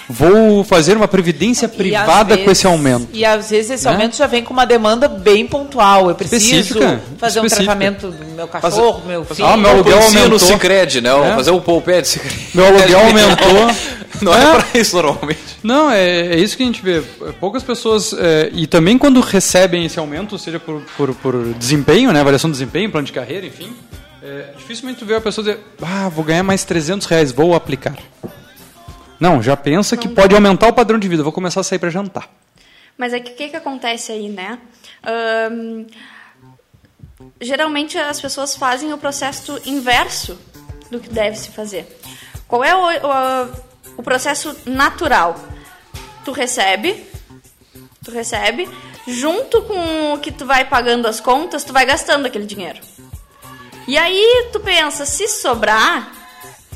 Vou fazer uma previdência E privada com vezes- esse aumento. E às vezes esse Né? aumento já vem com uma demanda bem pontual. Eu preciso Específica, fazer um específica. tratamento do meu cachorro, meu filho. Ah, meu aluguel Poupancinha no aumentou. Cicred, né? É. Fazer um poupé Cicred. Meu aluguel aumentou. Não é, pra isso normalmente. Não, é, é isso que a gente vê. Poucas pessoas. é, e também quando recebem esse aumento, seja por, por, por desempenho, né, avaliação de desempenho, plano de carreira, enfim, é, dificilmente tu vê a pessoa dizer: Ah, vou ganhar mais 300 reais, vou aplicar. Não, já pensa que pode aumentar o padrão de vida, vou começar a sair para jantar. Mas é que o que, que acontece aí, né? Geralmente as pessoas fazem o processo inverso do que deve se fazer. Qual é o, o, o processo natural? Tu recebe, tu recebe, junto com o que tu vai pagando as contas, tu vai gastando aquele dinheiro. E aí tu pensa, se sobrar,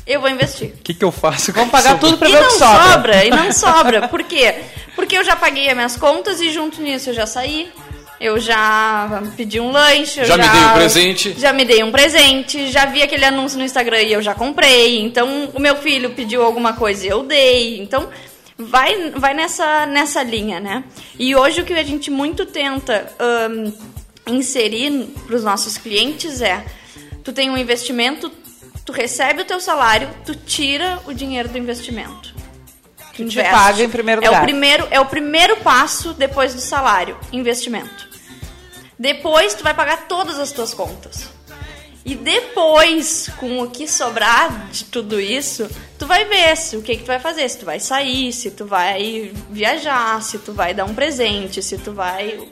eu vou investir. O que, que eu faço? Vamos pagar tudo pra E ver o não que sobra. sobra, e não sobra. Por quê? Porque eu já paguei as minhas contas e junto nisso eu já saí. Eu já pedi um lanche. eu Já me dei um presente. Já me dei um presente. Já vi aquele anúncio no Instagram e eu já comprei. Então, o meu filho pediu alguma coisa e eu dei. Então, vai, vai nessa, nessa linha, né? E hoje o que a gente muito tenta ahn, inserir para os nossos clientes é: tu tem um investimento, tu recebe o teu salário, tu tira o dinheiro do investimento. Tu te paga em primeiro é lugar. O primeiro, é o primeiro passo depois do salário, investimento. Depois tu vai pagar todas as tuas contas. E depois, com o que sobrar de tudo isso, tu vai ver se, o que, que tu vai fazer, se tu vai sair, se tu vai viajar, se tu vai dar um presente, se tu vai.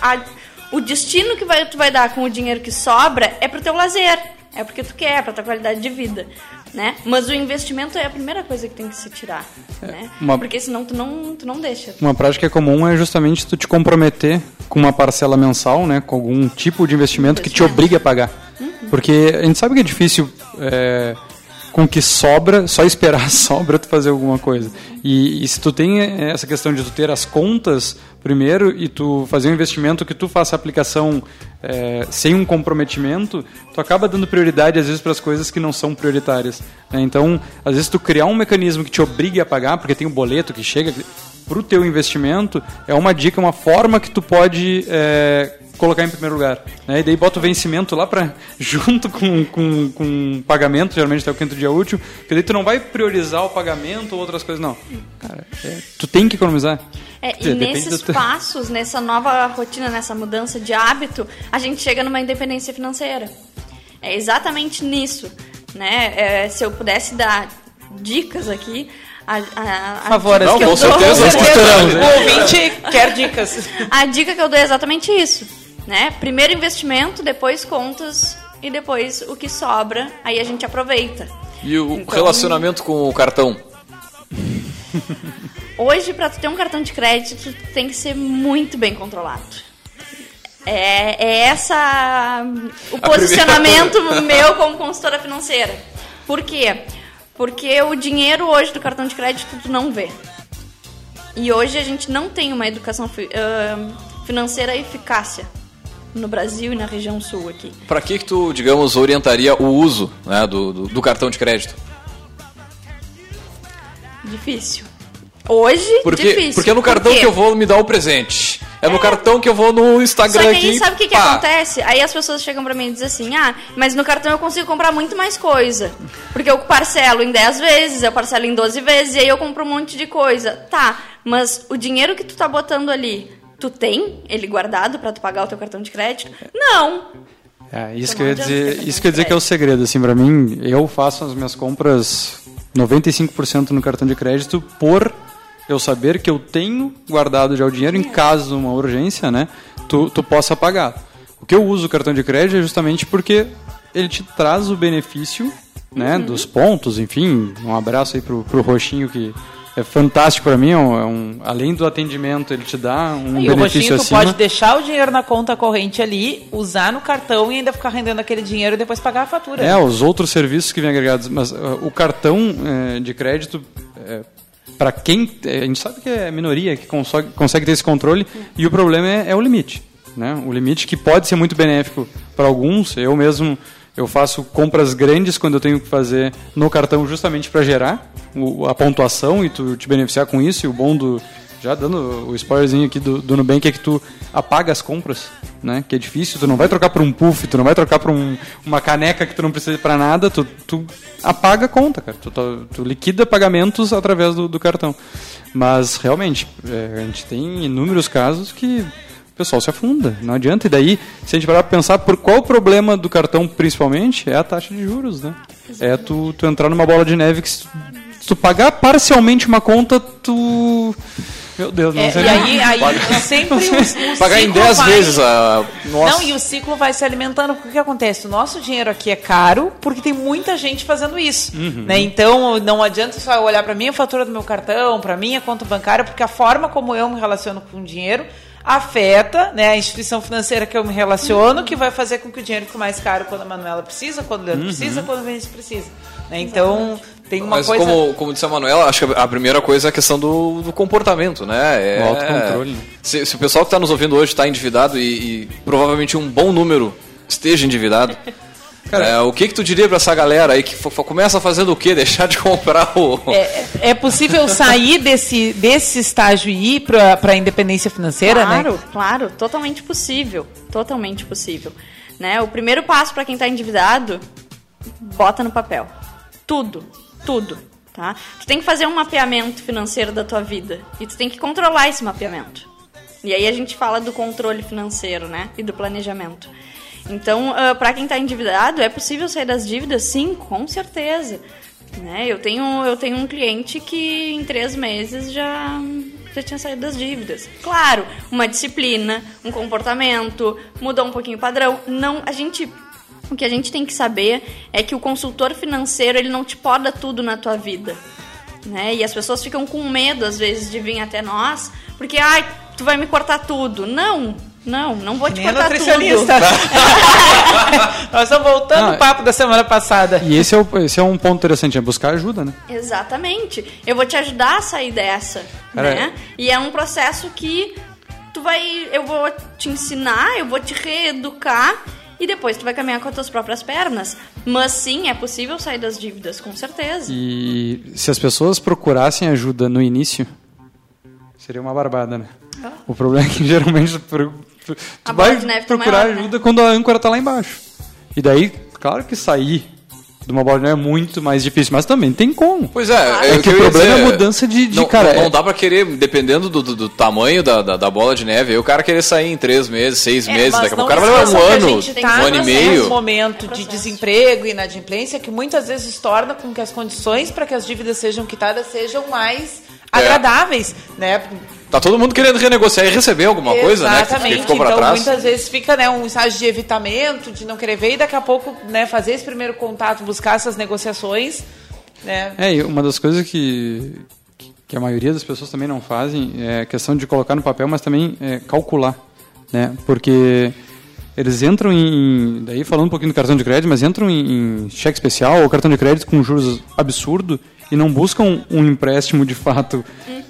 A, o destino que vai, tu vai dar com o dinheiro que sobra é pro teu lazer, é porque tu quer, é pra tua qualidade de vida. Né? Mas o investimento é a primeira coisa que tem que se tirar, né? uma- Porque senão tu não, tu não deixa. Uma prática comum é justamente tu te comprometer com uma parcela mensal, né, com algum tipo de investimento que te obrigue a pagar. Porque a gente sabe que é difícil é, com o que sobra, só esperar sobra tu fazer alguma coisa. E, e se tu tem é, essa questão de tu ter as contas primeiro e tu fazer um investimento que tu faça a aplicação é, sem um comprometimento, tu acaba dando prioridade às vezes para as coisas que não são prioritárias. né? Então, às vezes tu criar um mecanismo que te obrigue a pagar, porque tem um boleto que chega para o teu investimento, é uma dica, uma forma que tu pode é, colocar em primeiro lugar. Né? E daí bota o vencimento lá para junto com, com, com o pagamento, geralmente até o quinto dia útil, porque daí tu não vai priorizar o pagamento ou outras coisas, não. Cara, é, tu tem que economizar. É, e nesses do passos, nessa nova rotina, nessa mudança de hábito, a gente chega numa independência financeira. É exatamente nisso. Né? É, se eu pudesse dar dicas aqui. A, a, a favor, dou- com certeza, o ouvinte quer dicas. A dica que eu dou é exatamente isso. Né? Primeiro investimento, depois contas e depois o que sobra, aí a gente aproveita. E o Então- relacionamento com o cartão? Hoje, para tu ter um cartão de crédito, tu tem que ser muito bem controlado. É, é essa o A posicionamento meu como consultora financeira. Por quê? Porque o dinheiro hoje do cartão de crédito tu não vê. E hoje a gente não tem uma educação ahn, financeira eficácia no Brasil e na região sul aqui. Para que que tu, digamos, orientaria o uso né, do, do, do cartão de crédito? Difícil. Hoje, Porque, difícil. porque é no cartão que eu vou me dar o presente. É no cartão que eu vou no Só Instagram que aqui. aí sabe o que, que acontece? Aí as pessoas chegam pra mim e dizem assim: ah, mas no cartão eu consigo comprar muito mais coisa. Porque eu parcelo em 10 vezes, eu parcelo em 12 vezes, e aí eu compro um monte de coisa. Tá, mas o dinheiro que tu tá botando ali, tu tem ele guardado pra tu pagar o teu cartão de crédito? Não. É, isso Então que eu ia dizer, isso que eu ia dizer que é o segredo, assim, pra mim, eu faço as minhas compras 95% no cartão de crédito por eu saber que eu tenho guardado já o dinheiro em caso de uma urgência, né, tu, tu possa pagar. O que eu uso o cartão de crédito é justamente porque ele te traz o benefício, né, dos pontos, enfim, um abraço aí pro, pro Roxinho que é fantástico pra mim, é um, é um- além do atendimento, ele te dá um E o benefício acima. pode deixar o dinheiro na conta corrente ali, usar no cartão e ainda ficar rendendo aquele dinheiro e depois pagar a fatura. É, os outros serviços que vêm agregados, mas uh, o cartão eh, de crédito, para quem. eh, a gente sabe que é minoria que consegue, consegue ter esse controle, e o problema é, é o limite. Né? O limite que pode ser muito benéfico para alguns. Eu mesmo eu faço compras grandes quando eu tenho que fazer no cartão justamente para gerar a pontuação e tu te beneficiar com isso. E o bom do. Já dando o spoilerzinho aqui do, do Nubank é que tu apaga as compras, né? Que é difícil, tu não vai trocar por um puff, tu não vai trocar por um- uma caneca que tu não precisa para nada, tu, tu apaga a conta, cara. Tu, tu- tu liquida pagamentos através do, do cartão. Mas realmente, é, a gente tem inúmeros casos que o pessoal se afunda, não adianta. E daí, se a gente parar pra pensar por qual o problema do cartão principalmente, é a taxa de juros, né? É tu, tu entrar numa bola de neve que se tu, se tu pagar parcialmente uma conta, tu. Meu Deus, não É, sei e aí, aí sempre o, o Pagar em ciclo 10 vai- vezes a. Nossa. Não, e o ciclo vai se alimentando, porque o que acontece? O nosso dinheiro aqui é caro porque tem muita gente fazendo isso. Uhum. Né? Então, não adianta só olhar para minha fatura do meu cartão, para minha conta bancária, porque a forma como eu me relaciono com o dinheiro afeta né, a instituição financeira que eu me relaciono, que vai fazer com que o dinheiro fique mais caro quando a Manuela precisa, quando o Leandro Uhum. precisa, quando o Vinícius precisa. Né? Então, tem uma Mas coisa... como, como disse a Manuela, acho que a primeira coisa é a questão do, do comportamento, né? É, O autocontrole, né? Se, se o pessoal que está nos ouvindo hoje está endividado e, e provavelmente um bom número esteja endividado, é, o que que tu diria para essa galera aí que começa fazendo o quê? Deixar de comprar o... É, é possível sair desse, desse estágio e ir para a independência financeira, claro, né? claro, totalmente possível, totalmente possível. Né? O primeiro passo para quem está endividado, bota no papel. Tudo, tudo, tá? Tu tem que fazer um mapeamento financeiro da tua vida e tu tem que controlar esse mapeamento. E aí a gente fala do controle financeiro, né? E do planejamento. Então, para quem está endividado, é possível sair das dívidas? Sim, com certeza. Né? Eu, tenho, eu tenho um cliente que em três meses já, já tinha saído das dívidas. Claro, uma disciplina, um comportamento, mudou um pouquinho o padrão. Não, a gente o que a gente tem que saber é que o consultor financeiro ele não te poda tudo na tua vida. Né? E as pessoas ficam com medo, às vezes, de vir até nós, porque, ai, tu vai me cortar tudo. Não, não, não vou te Nem cortar nutricionista. tudo. Nós estamos voltando Não, o papo da semana passada. E esse é, o, esse é um ponto interessante, é buscar ajuda, né? Exatamente. Eu vou te ajudar a sair dessa, Cara, né? E é um processo que tu vai, eu vou te ensinar, eu vou te reeducar e depois tu vai caminhar com as tuas próprias pernas. Mas sim, é possível sair das dívidas, com certeza. E se as pessoas procurassem ajuda no início, seria uma barbada, né? Ah. O problema é que geralmente tu, tu vai tá procurar maior, né? ajuda quando a âncora tá lá embaixo. E daí, claro que sair de uma bola de neve é muito mais difícil, mas também tem como. Pois é, É é que o problema é a dizer, mudança de, de não, cara. não, é- não dá pra querer, dependendo do, do- do tamanho da, da, da bola de neve, aí o cara querer sair em três meses, seis meses, mas daqui a pouco não o cara vai levar um que a ano, gente um tá ano e meio. momento de desemprego e inadimplência que muitas vezes torna com que as condições para que as dívidas sejam quitadas sejam mais É. agradáveis, né? Tá todo mundo querendo renegociar e receber alguma coisa, né? Que- Que Exatamente. ficou então, trás. muitas vezes fica né, um estágio de evitamento, de não querer ver e daqui a pouco né, fazer esse primeiro contato, buscar essas negociações, né? É, e uma das coisas que, que a maioria das pessoas também não fazem é a questão de colocar no papel, mas também é, calcular, né? Porque eles entram em, daí falando um pouquinho do cartão de crédito, mas entram em, em cheque especial ou cartão de crédito com juros absurdo e não buscam um empréstimo de fato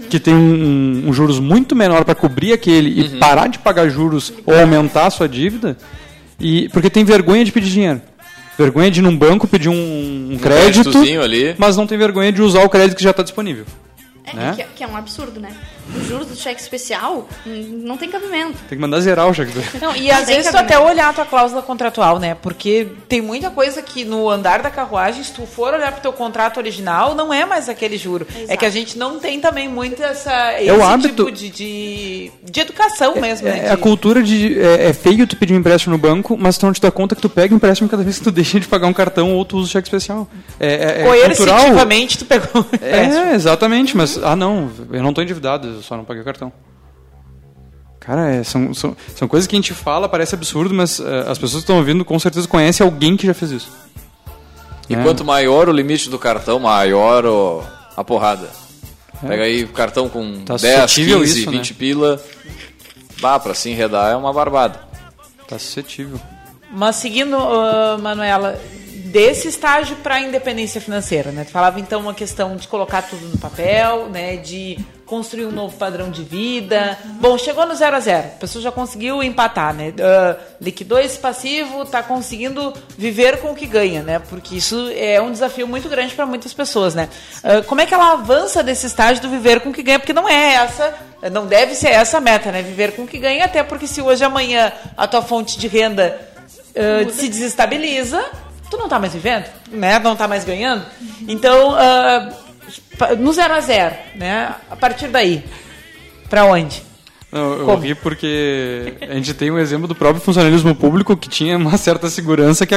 que tem um, um juros muito menor para cobrir aquele e parar de pagar juros ou aumentar a sua dívida, e porque tem vergonha de pedir dinheiro. Vergonha de ir num banco pedir um, um crédito, mas não tem vergonha de usar o crédito que já está disponível. É, né? que, que é um absurdo, né? Os juros do cheque especial hum, não tem cabimento. Tem que mandar zerar o cheque. Não, e às vezes tu até olhar a tua cláusula contratual, né? Porque tem muita coisa que no andar da carruagem, se tu for olhar pro teu contrato original, não é mais aquele juro. É que a gente não tem também muito essa, esse o hábito- tipo de, de, de educação mesmo, né? É a De- cultura de. É, é feio tu pedir um empréstimo no banco, mas tu não te dá conta que tu pega o empréstimo cada vez que tu deixa de pagar um cartão ou tu usa o cheque especial. É, é, é cultural. Tu pegou o empréstimo. É, exatamente, mas. Ah, não, eu não tô endividado, eu só não paguei o cartão. Cara, é, são, são, são coisas que a gente fala, parece absurdo, mas eh, as pessoas que estão ouvindo com certeza conhecem alguém que já fez isso. E É. quanto maior o limite do cartão, maior o- a porrada. Pega aí o cartão com Tá 10, suscetível 15, isso, 20 né? pila. Bah, pra se enredar é uma barbada. Tá suscetível. Mas seguindo, ah, Manuela, desse estágio para a independência financeira, né? Tu falava então uma questão de colocar tudo no papel, né? De construir um novo padrão de vida. Bom, chegou no zero a zero, a pessoa já conseguiu empatar, né? Ah, liquidou esse passivo, está conseguindo viver com o que ganha, né? Porque isso é um desafio muito grande para muitas pessoas, né? Ah, como é que ela avança desse estágio do viver com o que ganha? Porque não é essa, não deve ser essa a meta, né? Viver com o que ganha, até porque se hoje amanhã a tua fonte de renda uh, se desestabiliza, tu não tá mais vivendo, né? Não tá mais ganhando. Então, uh, no zero a zero, né? A partir daí, pra onde? Não, eu Como? ri porque a gente tem um exemplo do próprio funcionalismo público que tinha uma certa segurança que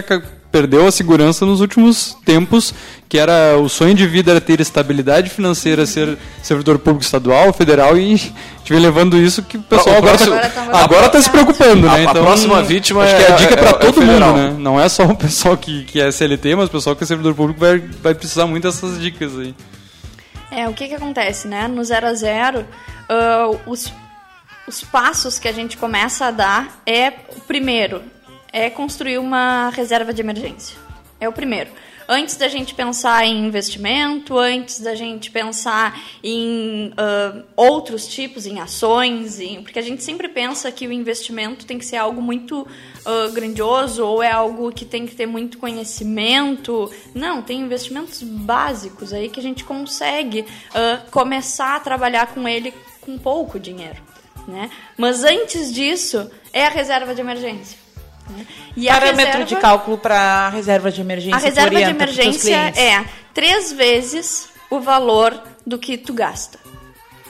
perdeu a segurança nos últimos tempos, que era o sonho de vida era ter estabilidade financeira, ser servidor público estadual, federal e a gente vem levando isso que o pessoal O agora próximo- está Agora tá agora tá se preocupando, A- né? a próxima vítima acho é- que a dica é- é para é todo federal. mundo, né? Não é só o pessoal que, que é CLT, mas o pessoal que é servidor público vai, vai precisar muito dessas dicas aí. É, o que que acontece, né? No zero a zero, ah, os, os passos que a gente começa a dar é, o primeiro, é construir uma reserva de emergência. É o primeiro. Antes da gente pensar em investimento, antes da gente pensar em ah, outros tipos, em ações, em- porque a gente sempre pensa que o investimento tem que ser algo muito ah, grandioso ou é algo que tem que ter muito conhecimento. Não, tem investimentos básicos aí que a gente consegue ah, começar a trabalhar com ele com pouco dinheiro. Né? Mas antes disso, é a reserva de emergência. E a Parâmetro de reserva- cálculo para reserva de emergência. a reserva de emergência é três vezes o valor do que tu gasta,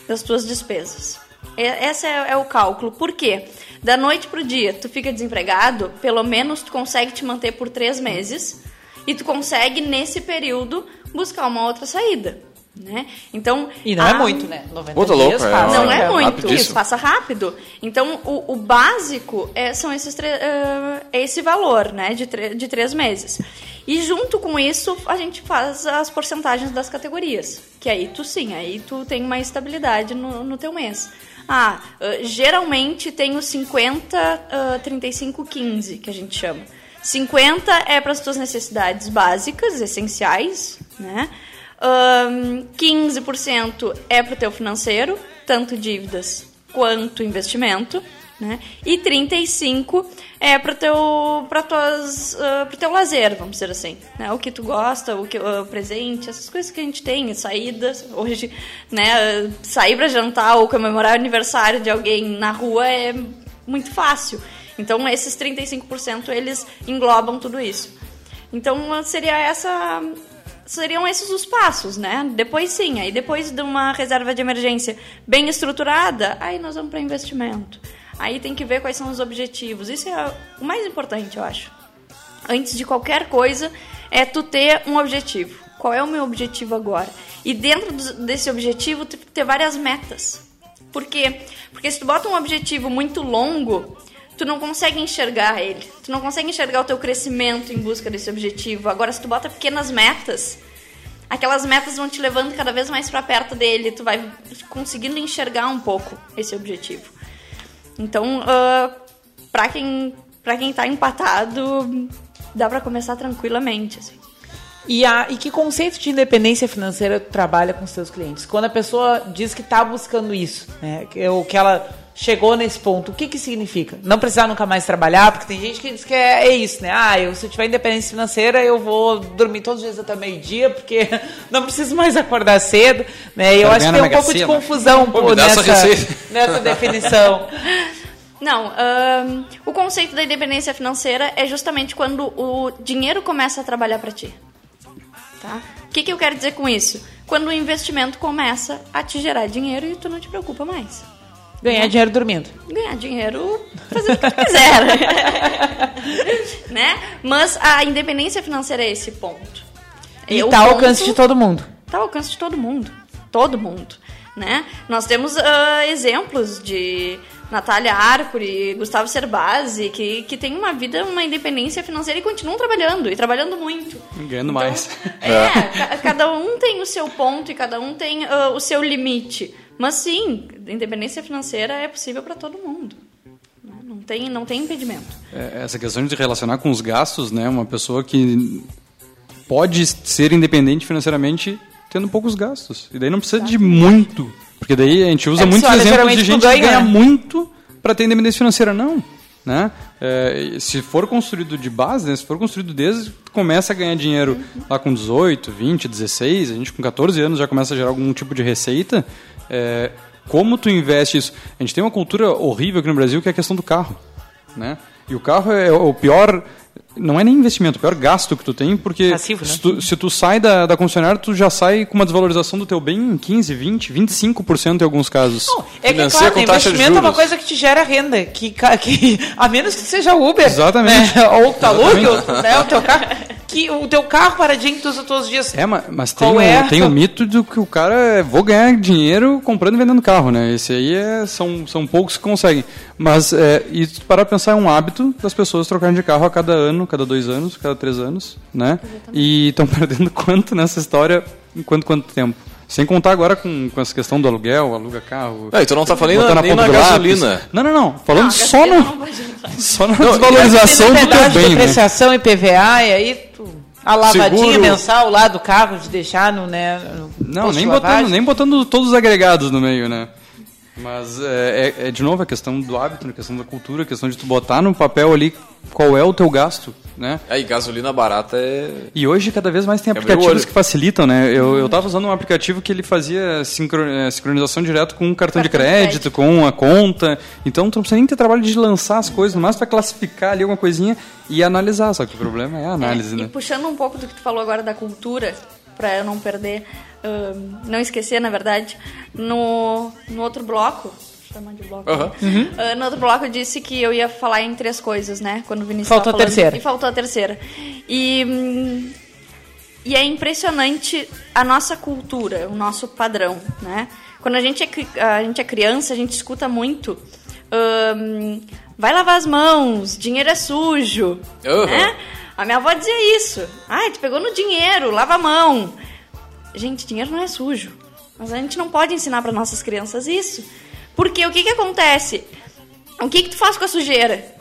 das tuas despesas. Esse é, é o cálculo. Por quê? Da noite pro dia, tu fica desempregado, pelo menos tu consegue te manter por três meses. E tu consegue, nesse período, buscar uma outra saída. Né? Então, e não a... é muito, né? 90 Puta dias louco, passa. Não é muito, rapidíssimo. isso, passa rápido. Então, o, o básico é, são esses tre- é esse valor, né, de, tre- de três meses. E junto com isso, a gente faz as porcentagens das categorias. Que aí tu sim, aí tu tem uma estabilidade no, no teu mês. Ah, eh, geralmente tem o 50, ah, 35, 15, que a gente chama. 50 é para as tuas necessidades básicas, essenciais, né? Ahn, 15% é para o teu financeiro, tanto dívidas quanto investimento, né? E 35 é para teu para tuas pro teu lazer, vamos dizer assim, né? O que tu gosta, o que o presente, essas coisas que a gente tem, saídas, hoje, né, sair para jantar ou comemorar o aniversário de alguém na rua é muito fácil. Então esses 35% eles englobam tudo isso. Então seria essa seriam esses os passos, né? Depois sim, aí depois de uma reserva de emergência bem estruturada, aí nós vamos para investimento. Aí tem que ver quais são os objetivos. Isso é o mais importante, eu acho. Antes de qualquer coisa, é tu ter um objetivo. Qual é o meu objetivo agora? E dentro desse objetivo, ter várias metas. Por quê? Porque se tu bota um objetivo muito longo, tu não consegue enxergar ele. Tu não consegue enxergar o teu crescimento em busca desse objetivo. Agora, se tu bota pequenas metas, aquelas metas vão te levando cada vez mais para perto dele. Tu vai conseguindo enxergar um pouco esse objetivo. Então, ah, pra quem para quem tá empatado, dá pra começar tranquilamente, assim. E, a, e que conceito de independência financeira tu trabalha com os seus clientes? Quando a pessoa diz que está buscando isso, né? Que, ou que ela chegou nesse ponto, o que que significa? Não precisar nunca mais trabalhar, porque tem gente que diz que é, é isso, né? Ah, eu, se eu tiver independência financeira, eu vou dormir todos os dias até meio-dia, porque não preciso mais acordar cedo, né? E eu Quero acho que tem um pouco de confusão Pô, nessa, nessa definição. Não, ahn, o conceito da independência financeira é justamente quando o dinheiro começa a trabalhar para ti. Tá? O que, que eu quero dizer com isso? Quando o investimento começa a te gerar dinheiro e tu não te preocupa mais. Ganhar dinheiro dormindo. Ganhar dinheiro fazendo o que tu quiser. né? Mas a independência financeira é esse ponto. E É o tá ao alcance de todo mundo. Está ao alcance de todo mundo. Todo mundo. Né? Nós temos ah, exemplos de Natália Arcuri, Gustavo Cerbasi, que, que tem uma vida, uma independência financeira e continuam trabalhando, e trabalhando muito. Ganhando mais. É, ca- cada um tem o seu ponto e cada um tem ah, o seu limite. Mas sim, independência financeira é possível para todo mundo. né? Não tem, não tem impedimento. É, Essa questão de relacionar com os gastos, né? Uma pessoa que pode ser independente financeiramente tendo poucos gastos. E daí não precisa de muito. Porque daí a gente usa É, muitos exemplos de gente ganha, que ganha né? muito para ter independência financeira. Não. Né? É, se for construído de base, né? se for construído desde começa a ganhar dinheiro lá com 18, 20, 16, a gente com 14 anos já começa a gerar algum tipo de receita, é, como tu investe isso? A gente tem uma cultura horrível aqui no Brasil que é a questão do carro. Né? E o carro é o pior. Não é nem investimento, o pior gasto que tu tem, porque Passivo, né? se, tu, se tu sai da, da concessionária, tu já sai com uma desvalorização do teu bem em 15, 20, 25% em alguns casos. É que, Financia claro, com investimento é uma coisa que te gera renda, que, que a menos que seja Uber, Exatamente. né? ou tu alugue Exatamente. o, né, o teu carro, que o teu carro paradinho que tu usa todos os dias. É, mas, mas tem, um, é? tem um mito do que o cara é, vou ganhar dinheiro comprando e vendendo carro, né? Esse aí é, são, são poucos que conseguem. Mas, é, e se tu parar pra pensar, é um hábito das pessoas trocarem de carro a cada ano, cada dois anos, cada três anos, né? E estão perdendo quanto nessa história, em quanto, quanto tempo? Sem contar agora com, com essa questão do aluguel, aluga carro. Não, e tu não tá falando botar nem na do lápis. gasolina. Não, não, não. Falando Não, só, gasolina no, só na Não, desvalorização do teu bem, né? depreciação e PVA, e aí a lavadinha Seguro. mensal lá do carro, de deixar no, né, no Não, nem botando, nem botando todos os agregados no meio, né? Mas é, é- é, de novo a questão do hábito, a questão da cultura, a questão de tu botar no papel ali qual é o teu gasto, né? Aí, gasolina barata é. E hoje cada vez mais tem o aplicativos que facilitam, né? Eu, eu tava usando um aplicativo que ele fazia sincro- sincronização direto com um cartão, de, Cartão de crédito, crédito. com a conta. Então tu não precisa nem ter trabalho de lançar as coisas, no máximo pra classificar ali alguma coisinha e analisar. Só que o problema é a análise, É, né? E puxando um pouco do que tu falou agora da cultura, para eu não perder, ahn, não esquecer, na verdade, no, no outro bloco, chamar de bloco. Aham. né? Ah, no outro bloco eu disse que eu ia falar em três coisas, né? Quando o Vinícius Faltou a terceira. E faltou a terceira. E E é impressionante a nossa cultura, o nosso padrão, né? Quando a gente é, a gente é criança, a gente escuta muito. Um, vai lavar as mãos, dinheiro é sujo. Uhum. Né? A minha avó dizia isso. Ai, tu pegou no dinheiro, lava a mão. Gente, dinheiro não é sujo. Mas a gente não pode ensinar para nossas crianças isso. Porque o que, que acontece? O que, que tu faz com a sujeira?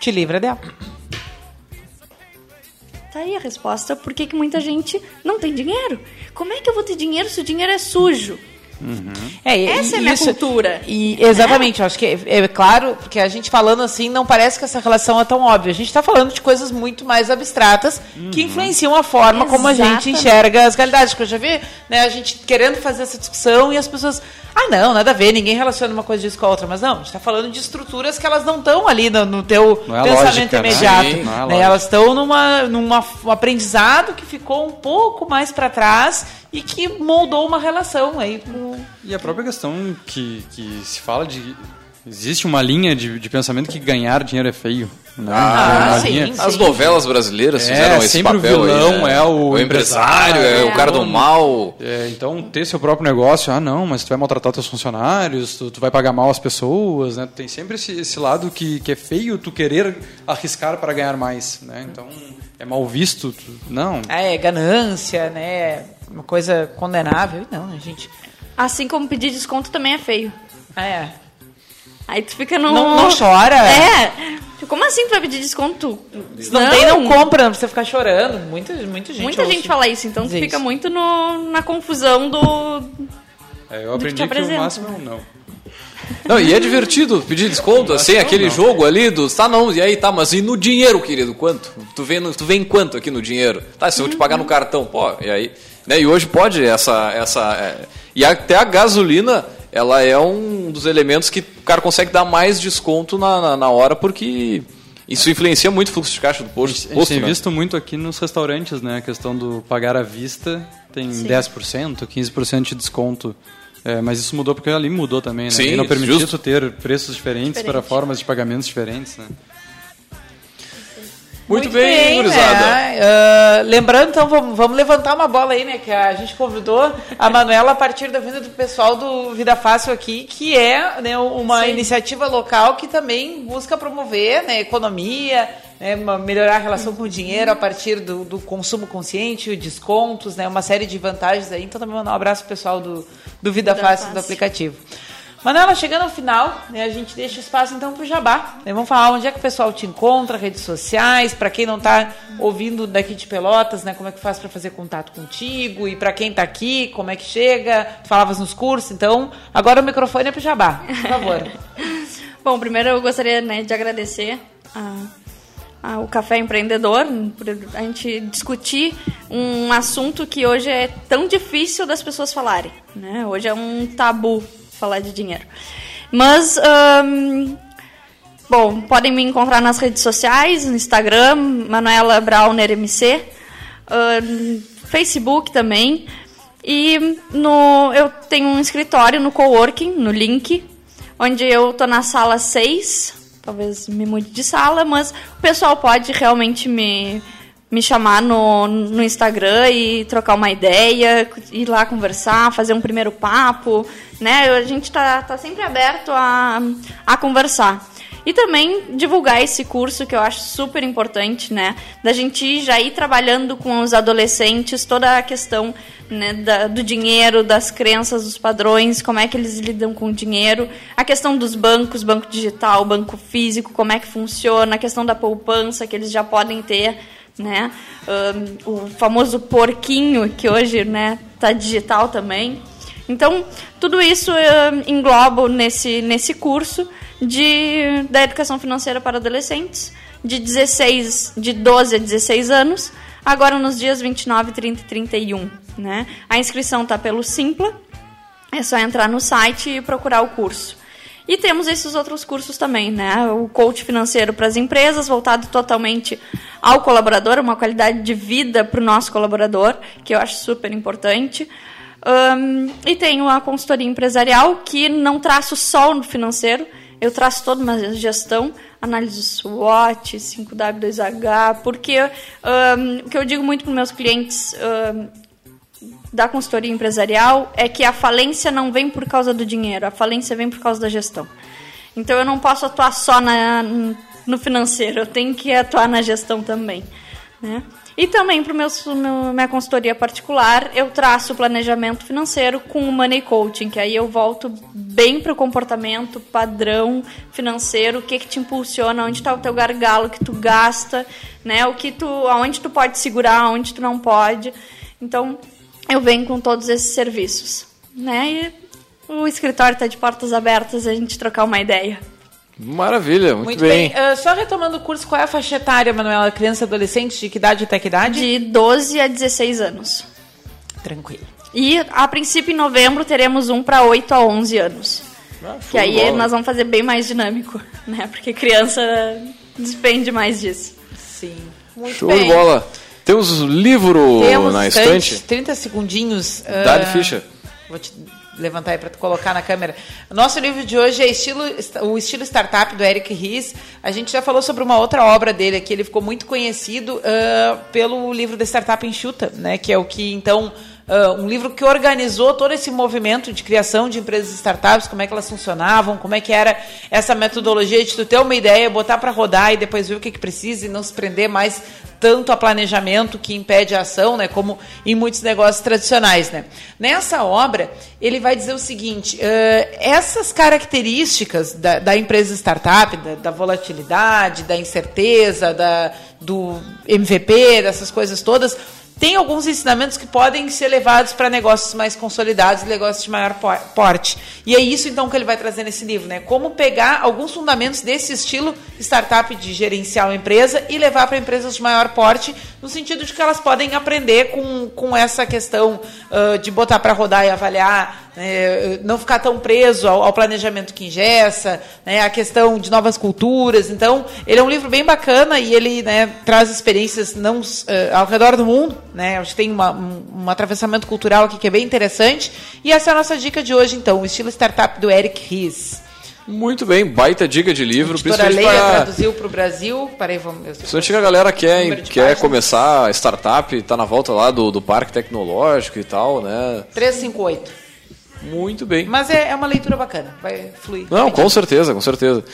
Te livra dela. Tá aí a resposta. Por que, que muita gente não tem dinheiro? Como é que eu vou ter dinheiro se o dinheiro é sujo? Uhum. É, Essa é a minha isso, cultura. E, exatamente, é? acho que é, é, claro, porque a gente falando assim, não parece que essa relação é tão óbvia. A gente está falando de coisas muito mais abstratas uhum. que influenciam a forma Exatamente. como a gente enxerga as realidades. Porque eu já vi né, a gente querendo fazer essa discussão e as pessoas. Ah, não, nada a ver, ninguém relaciona uma coisa disso com a outra. Mas não, a gente está falando de estruturas que elas não estão ali no, no teu é pensamento lógica, né? imediato. Né? Né? Elas estão numa, numa um aprendizado que ficou um pouco mais para trás e que moldou uma relação aí com... E a própria questão que, que se fala de Existe uma linha de, de pensamento que ganhar dinheiro é feio. Né? Ah, ah sim, linha... As novelas brasileiras é, fizeram é, esse papel. Sempre o vilão aí, né? é o, o empresário, é, o cara do mal. É, então, ter seu próprio negócio, ah, não, mas tu vai maltratar teus funcionários, tu, tu vai pagar mal as pessoas, né? Tem sempre esse, esse lado que, que é feio tu querer arriscar para ganhar mais, né? Então, é mal visto. Tu, não. É, ganância, né? Uma coisa condenável. Não, né, gente? Assim como pedir desconto também é feio. É. Aí tu fica no. Não, não chora? É. Como assim tu vai pedir desconto? Se não, não tem, não compra, não precisa ficar chorando. Muita, muita gente. Muita gente fala isso, então tu fica muito no, na confusão do. É, eu aprendi que, que o máximo é um não. Não, e é divertido pedir desconto, assim, aquele não. jogo ali dos. Tá, não, e aí tá, mas e no dinheiro, querido? Quanto? Tu vem, no, tu vem quanto aqui no dinheiro? Tá, se eu te pagar no uhum. cartão, pô, e aí. Né, e hoje pode essa. essa é, e até a gasolina ela é um dos elementos que o cara consegue dar mais desconto na, na, na hora, porque isso influencia muito o fluxo de caixa do posto. A gente, tem né? visto muito aqui nos restaurantes, né? A questão do pagar à vista tem Sim. 10%, 15% de desconto. É, mas isso mudou porque ali mudou também, né? Sim, e não permitia justo. ter preços diferentes Diferente. para formas de pagamentos diferentes, né? Muito, Muito bem, bem gurizada. Né? Uh, lembrando, então, vamos, vamos, levantar uma bola aí, né? Que a gente convidou a Manuela a partir da vinda do pessoal do Vida Fácil aqui, que é né, uma Sim. iniciativa local que também busca promover né, economia, né, melhorar a relação com o dinheiro a partir do, do, consumo consciente, descontos, né, uma série de vantagens aí. Então, também mandar um abraço pro pessoal do, do Vida, Vida Fácil, Fácil do aplicativo. Manuela, chegando ao final, né, a gente deixa espaço então para o Jabá. Né, vamos falar onde é que o pessoal te encontra, redes sociais, para quem não está ouvindo daqui de Pelotas, né, como é que faz para fazer contato contigo e para quem está aqui, como é que chega. Tu falavas nos cursos, então agora o microfone é para o Jabá, por favor. Bom, primeiro eu gostaria né, de agradecer a, a, o Café Empreendedor por a gente discutir um assunto que hoje é tão difícil das pessoas falarem. Né? Hoje é um tabu falar de dinheiro. Mas, um, bom, podem me encontrar nas redes sociais, no Instagram, Manuela Brauner MC, um, Facebook também. E no, eu tenho um escritório no coworking, no Link, onde eu tô na sala 6, talvez me mude de sala, mas o pessoal pode realmente me me chamar no, no Instagram e trocar uma ideia, ir lá conversar, fazer um primeiro papo, né? A gente está tá sempre aberto a, a conversar. E também divulgar esse curso que eu acho super importante, né? Da gente já ir trabalhando com os adolescentes toda a questão né, da, do dinheiro, das crenças, dos padrões, como é que eles lidam com o dinheiro, a questão dos bancos, banco digital, banco físico, como é que funciona, a questão da poupança que eles já podem ter né? O famoso porquinho que hoje, né, tá digital também. Então, tudo isso eu englobo nesse, nesse curso de, da educação financeira para adolescentes, de 16, de 12 a 16 anos, agora nos dias 29, 30 e 31. Né? A inscrição está pelo Simpla, é só entrar no site e procurar o curso. E temos esses outros cursos também, né? O coach financeiro para as empresas, voltado totalmente ao colaborador, uma qualidade de vida para o nosso colaborador, que eu acho super importante. Um, e tenho a consultoria empresarial, que não traço só no financeiro, Eu traço toda uma gestão, análise SWOT, 5W2H, porque o que eu digo muito para meus clientes um, da consultoria empresarial é que a falência não vem por causa do dinheiro, a falência vem por causa da gestão. Então eu não posso atuar só na, no financeiro, eu tenho que atuar na gestão também. Né? E também para minha consultoria particular, eu traço o planejamento financeiro com o Money Coaching, que aí eu volto bem para o comportamento padrão financeiro, o que, que te impulsiona, onde está o teu gargalo que tu gasta, né? O que tu, aonde tu pode segurar, aonde tu não pode. Então, eu venho com todos esses serviços, né? E o escritório está de portas abertas a gente trocar uma ideia. Maravilha, muito, Muito bem. bem. Uh, só retomando o curso, qual é a faixa etária, Manuela? Criança adolescente, de que idade até que idade? De 12 a 16 anos. Tranquilo. E a princípio em novembro teremos um para 8 a 11 anos. Ah, que aí nós vamos fazer bem mais dinâmico, né? Porque criança despende mais disso. Sim. Muito Show bem. de bola. Temos livro Temos na estante, estante. 30 segundinhos. uh, Dá de ficha. Vou te levantar aí para tu colocar na câmera. Nosso livro de hoje é estilo, o estilo startup do Eric Ries. A gente já falou sobre uma outra obra dele aqui. Ele ficou muito conhecido uh, pelo livro da Startup Enxuta, né? Que é o que então Uh, um livro que organizou todo esse movimento de criação de empresas startups, como é que elas funcionavam, como é que era essa metodologia de tu ter uma ideia, botar para rodar e depois ver o que, que precisa e não se prender mais tanto a planejamento que impede a ação, né, como em muitos negócios tradicionais, né. Nessa obra ele vai dizer o seguinte: uh, essas características da, da empresa startup, da, da, volatilidade, da incerteza, da, do MVP, dessas coisas todas, tem alguns ensinamentos que podem ser levados para negócios mais consolidados, negócios de maior porte. E é isso então que ele vai trazer nesse livro, né? Como pegar alguns fundamentos desse estilo startup de gerenciar uma empresa e levar para empresas de maior porte, no sentido de que elas podem aprender com, com essa questão uh, de botar para rodar e avaliar, né? não ficar tão preso ao, ao planejamento que ingessa, né? a questão de novas culturas. Então, ele é um livro bem bacana e ele né, traz experiências não uh, ao redor do mundo, né? Acho que tem uma, um, um, atravessamento cultural aqui que é bem interessante. E essa é a nossa dica de hoje, então, o estilo startup do Eric Ries. Muito bem, baita dica de livro. A Leia pra... traduziu para o Brasil. Peraí, vamos... Principalmente a galera quer, quer começar a startup, está na volta lá do, do parque tecnológico e tal, né? 358. Muito bem. Mas é, é uma leitura bacana, vai fluir. Não, com certeza, com certeza.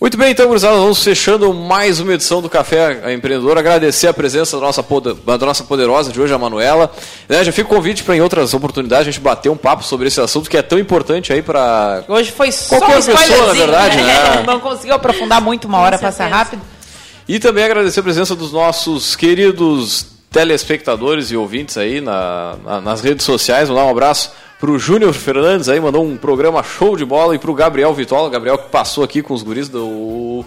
Muito bem, então, gurizada, vamos fechando mais uma edição do Café Empreendedor. Agradecer a presença da nossa, poder, da nossa poderosa de hoje, a Manuela. Né, já fica o convite para em outras oportunidades a gente bater um papo sobre esse assunto que é tão importante aí para. Hoje foi só qualquer um pessoa, na verdade, né? Não conseguiu aprofundar muito, uma hora passar rápido. E também agradecer a presença dos nossos queridos telespectadores e ouvintes aí na, na, nas redes sociais. Vou dar um abraço pro Júnior Fernandes aí, mandou um programa show de bola, e pro Gabriel Vitola, Gabriel que passou aqui com os guris do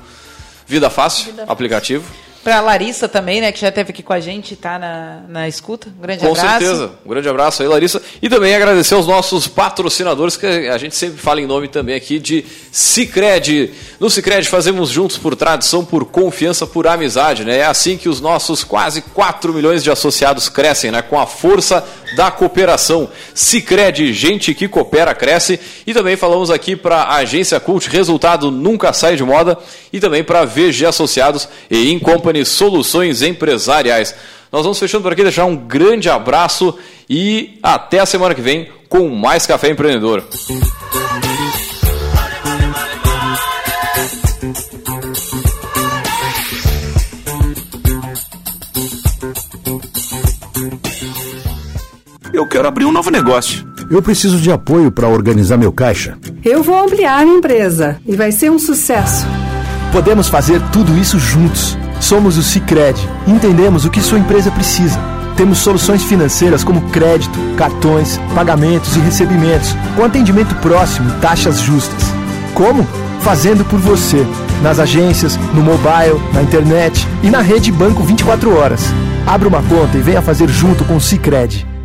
Vida Fácil, Vida aplicativo. Pra Larissa também, né, que já esteve aqui com a gente, tá na, na escuta. Um grande com abraço. Com certeza. Um grande abraço aí, Larissa. E também agradecer aos nossos patrocinadores, que a gente sempre fala em nome também aqui de Cicred. No Cicred fazemos juntos por tradição, por confiança, por amizade, né? É assim que os nossos quase 4 milhões de associados crescem, né? Com a força da cooperação. Cicred, gente que coopera, cresce. E também falamos aqui para a Agência Cult, resultado nunca sai de moda. E também para VG Associados e In Company Soluções Empresariais. Nós vamos fechando por aqui, deixar um grande abraço e até a semana que vem com mais Café Empreendedor. Eu quero abrir um novo negócio. Eu preciso de apoio para organizar meu caixa. Eu vou ampliar a empresa e vai ser um sucesso. Podemos fazer tudo isso juntos. Somos o Cicred. Entendemos o que sua empresa precisa. Temos soluções financeiras como crédito, cartões, pagamentos e recebimentos, com atendimento próximo e taxas justas. Como? Fazendo por você. Nas agências, no mobile, na internet e na rede banco 24 horas. Abra uma conta e venha fazer junto com o Cicred.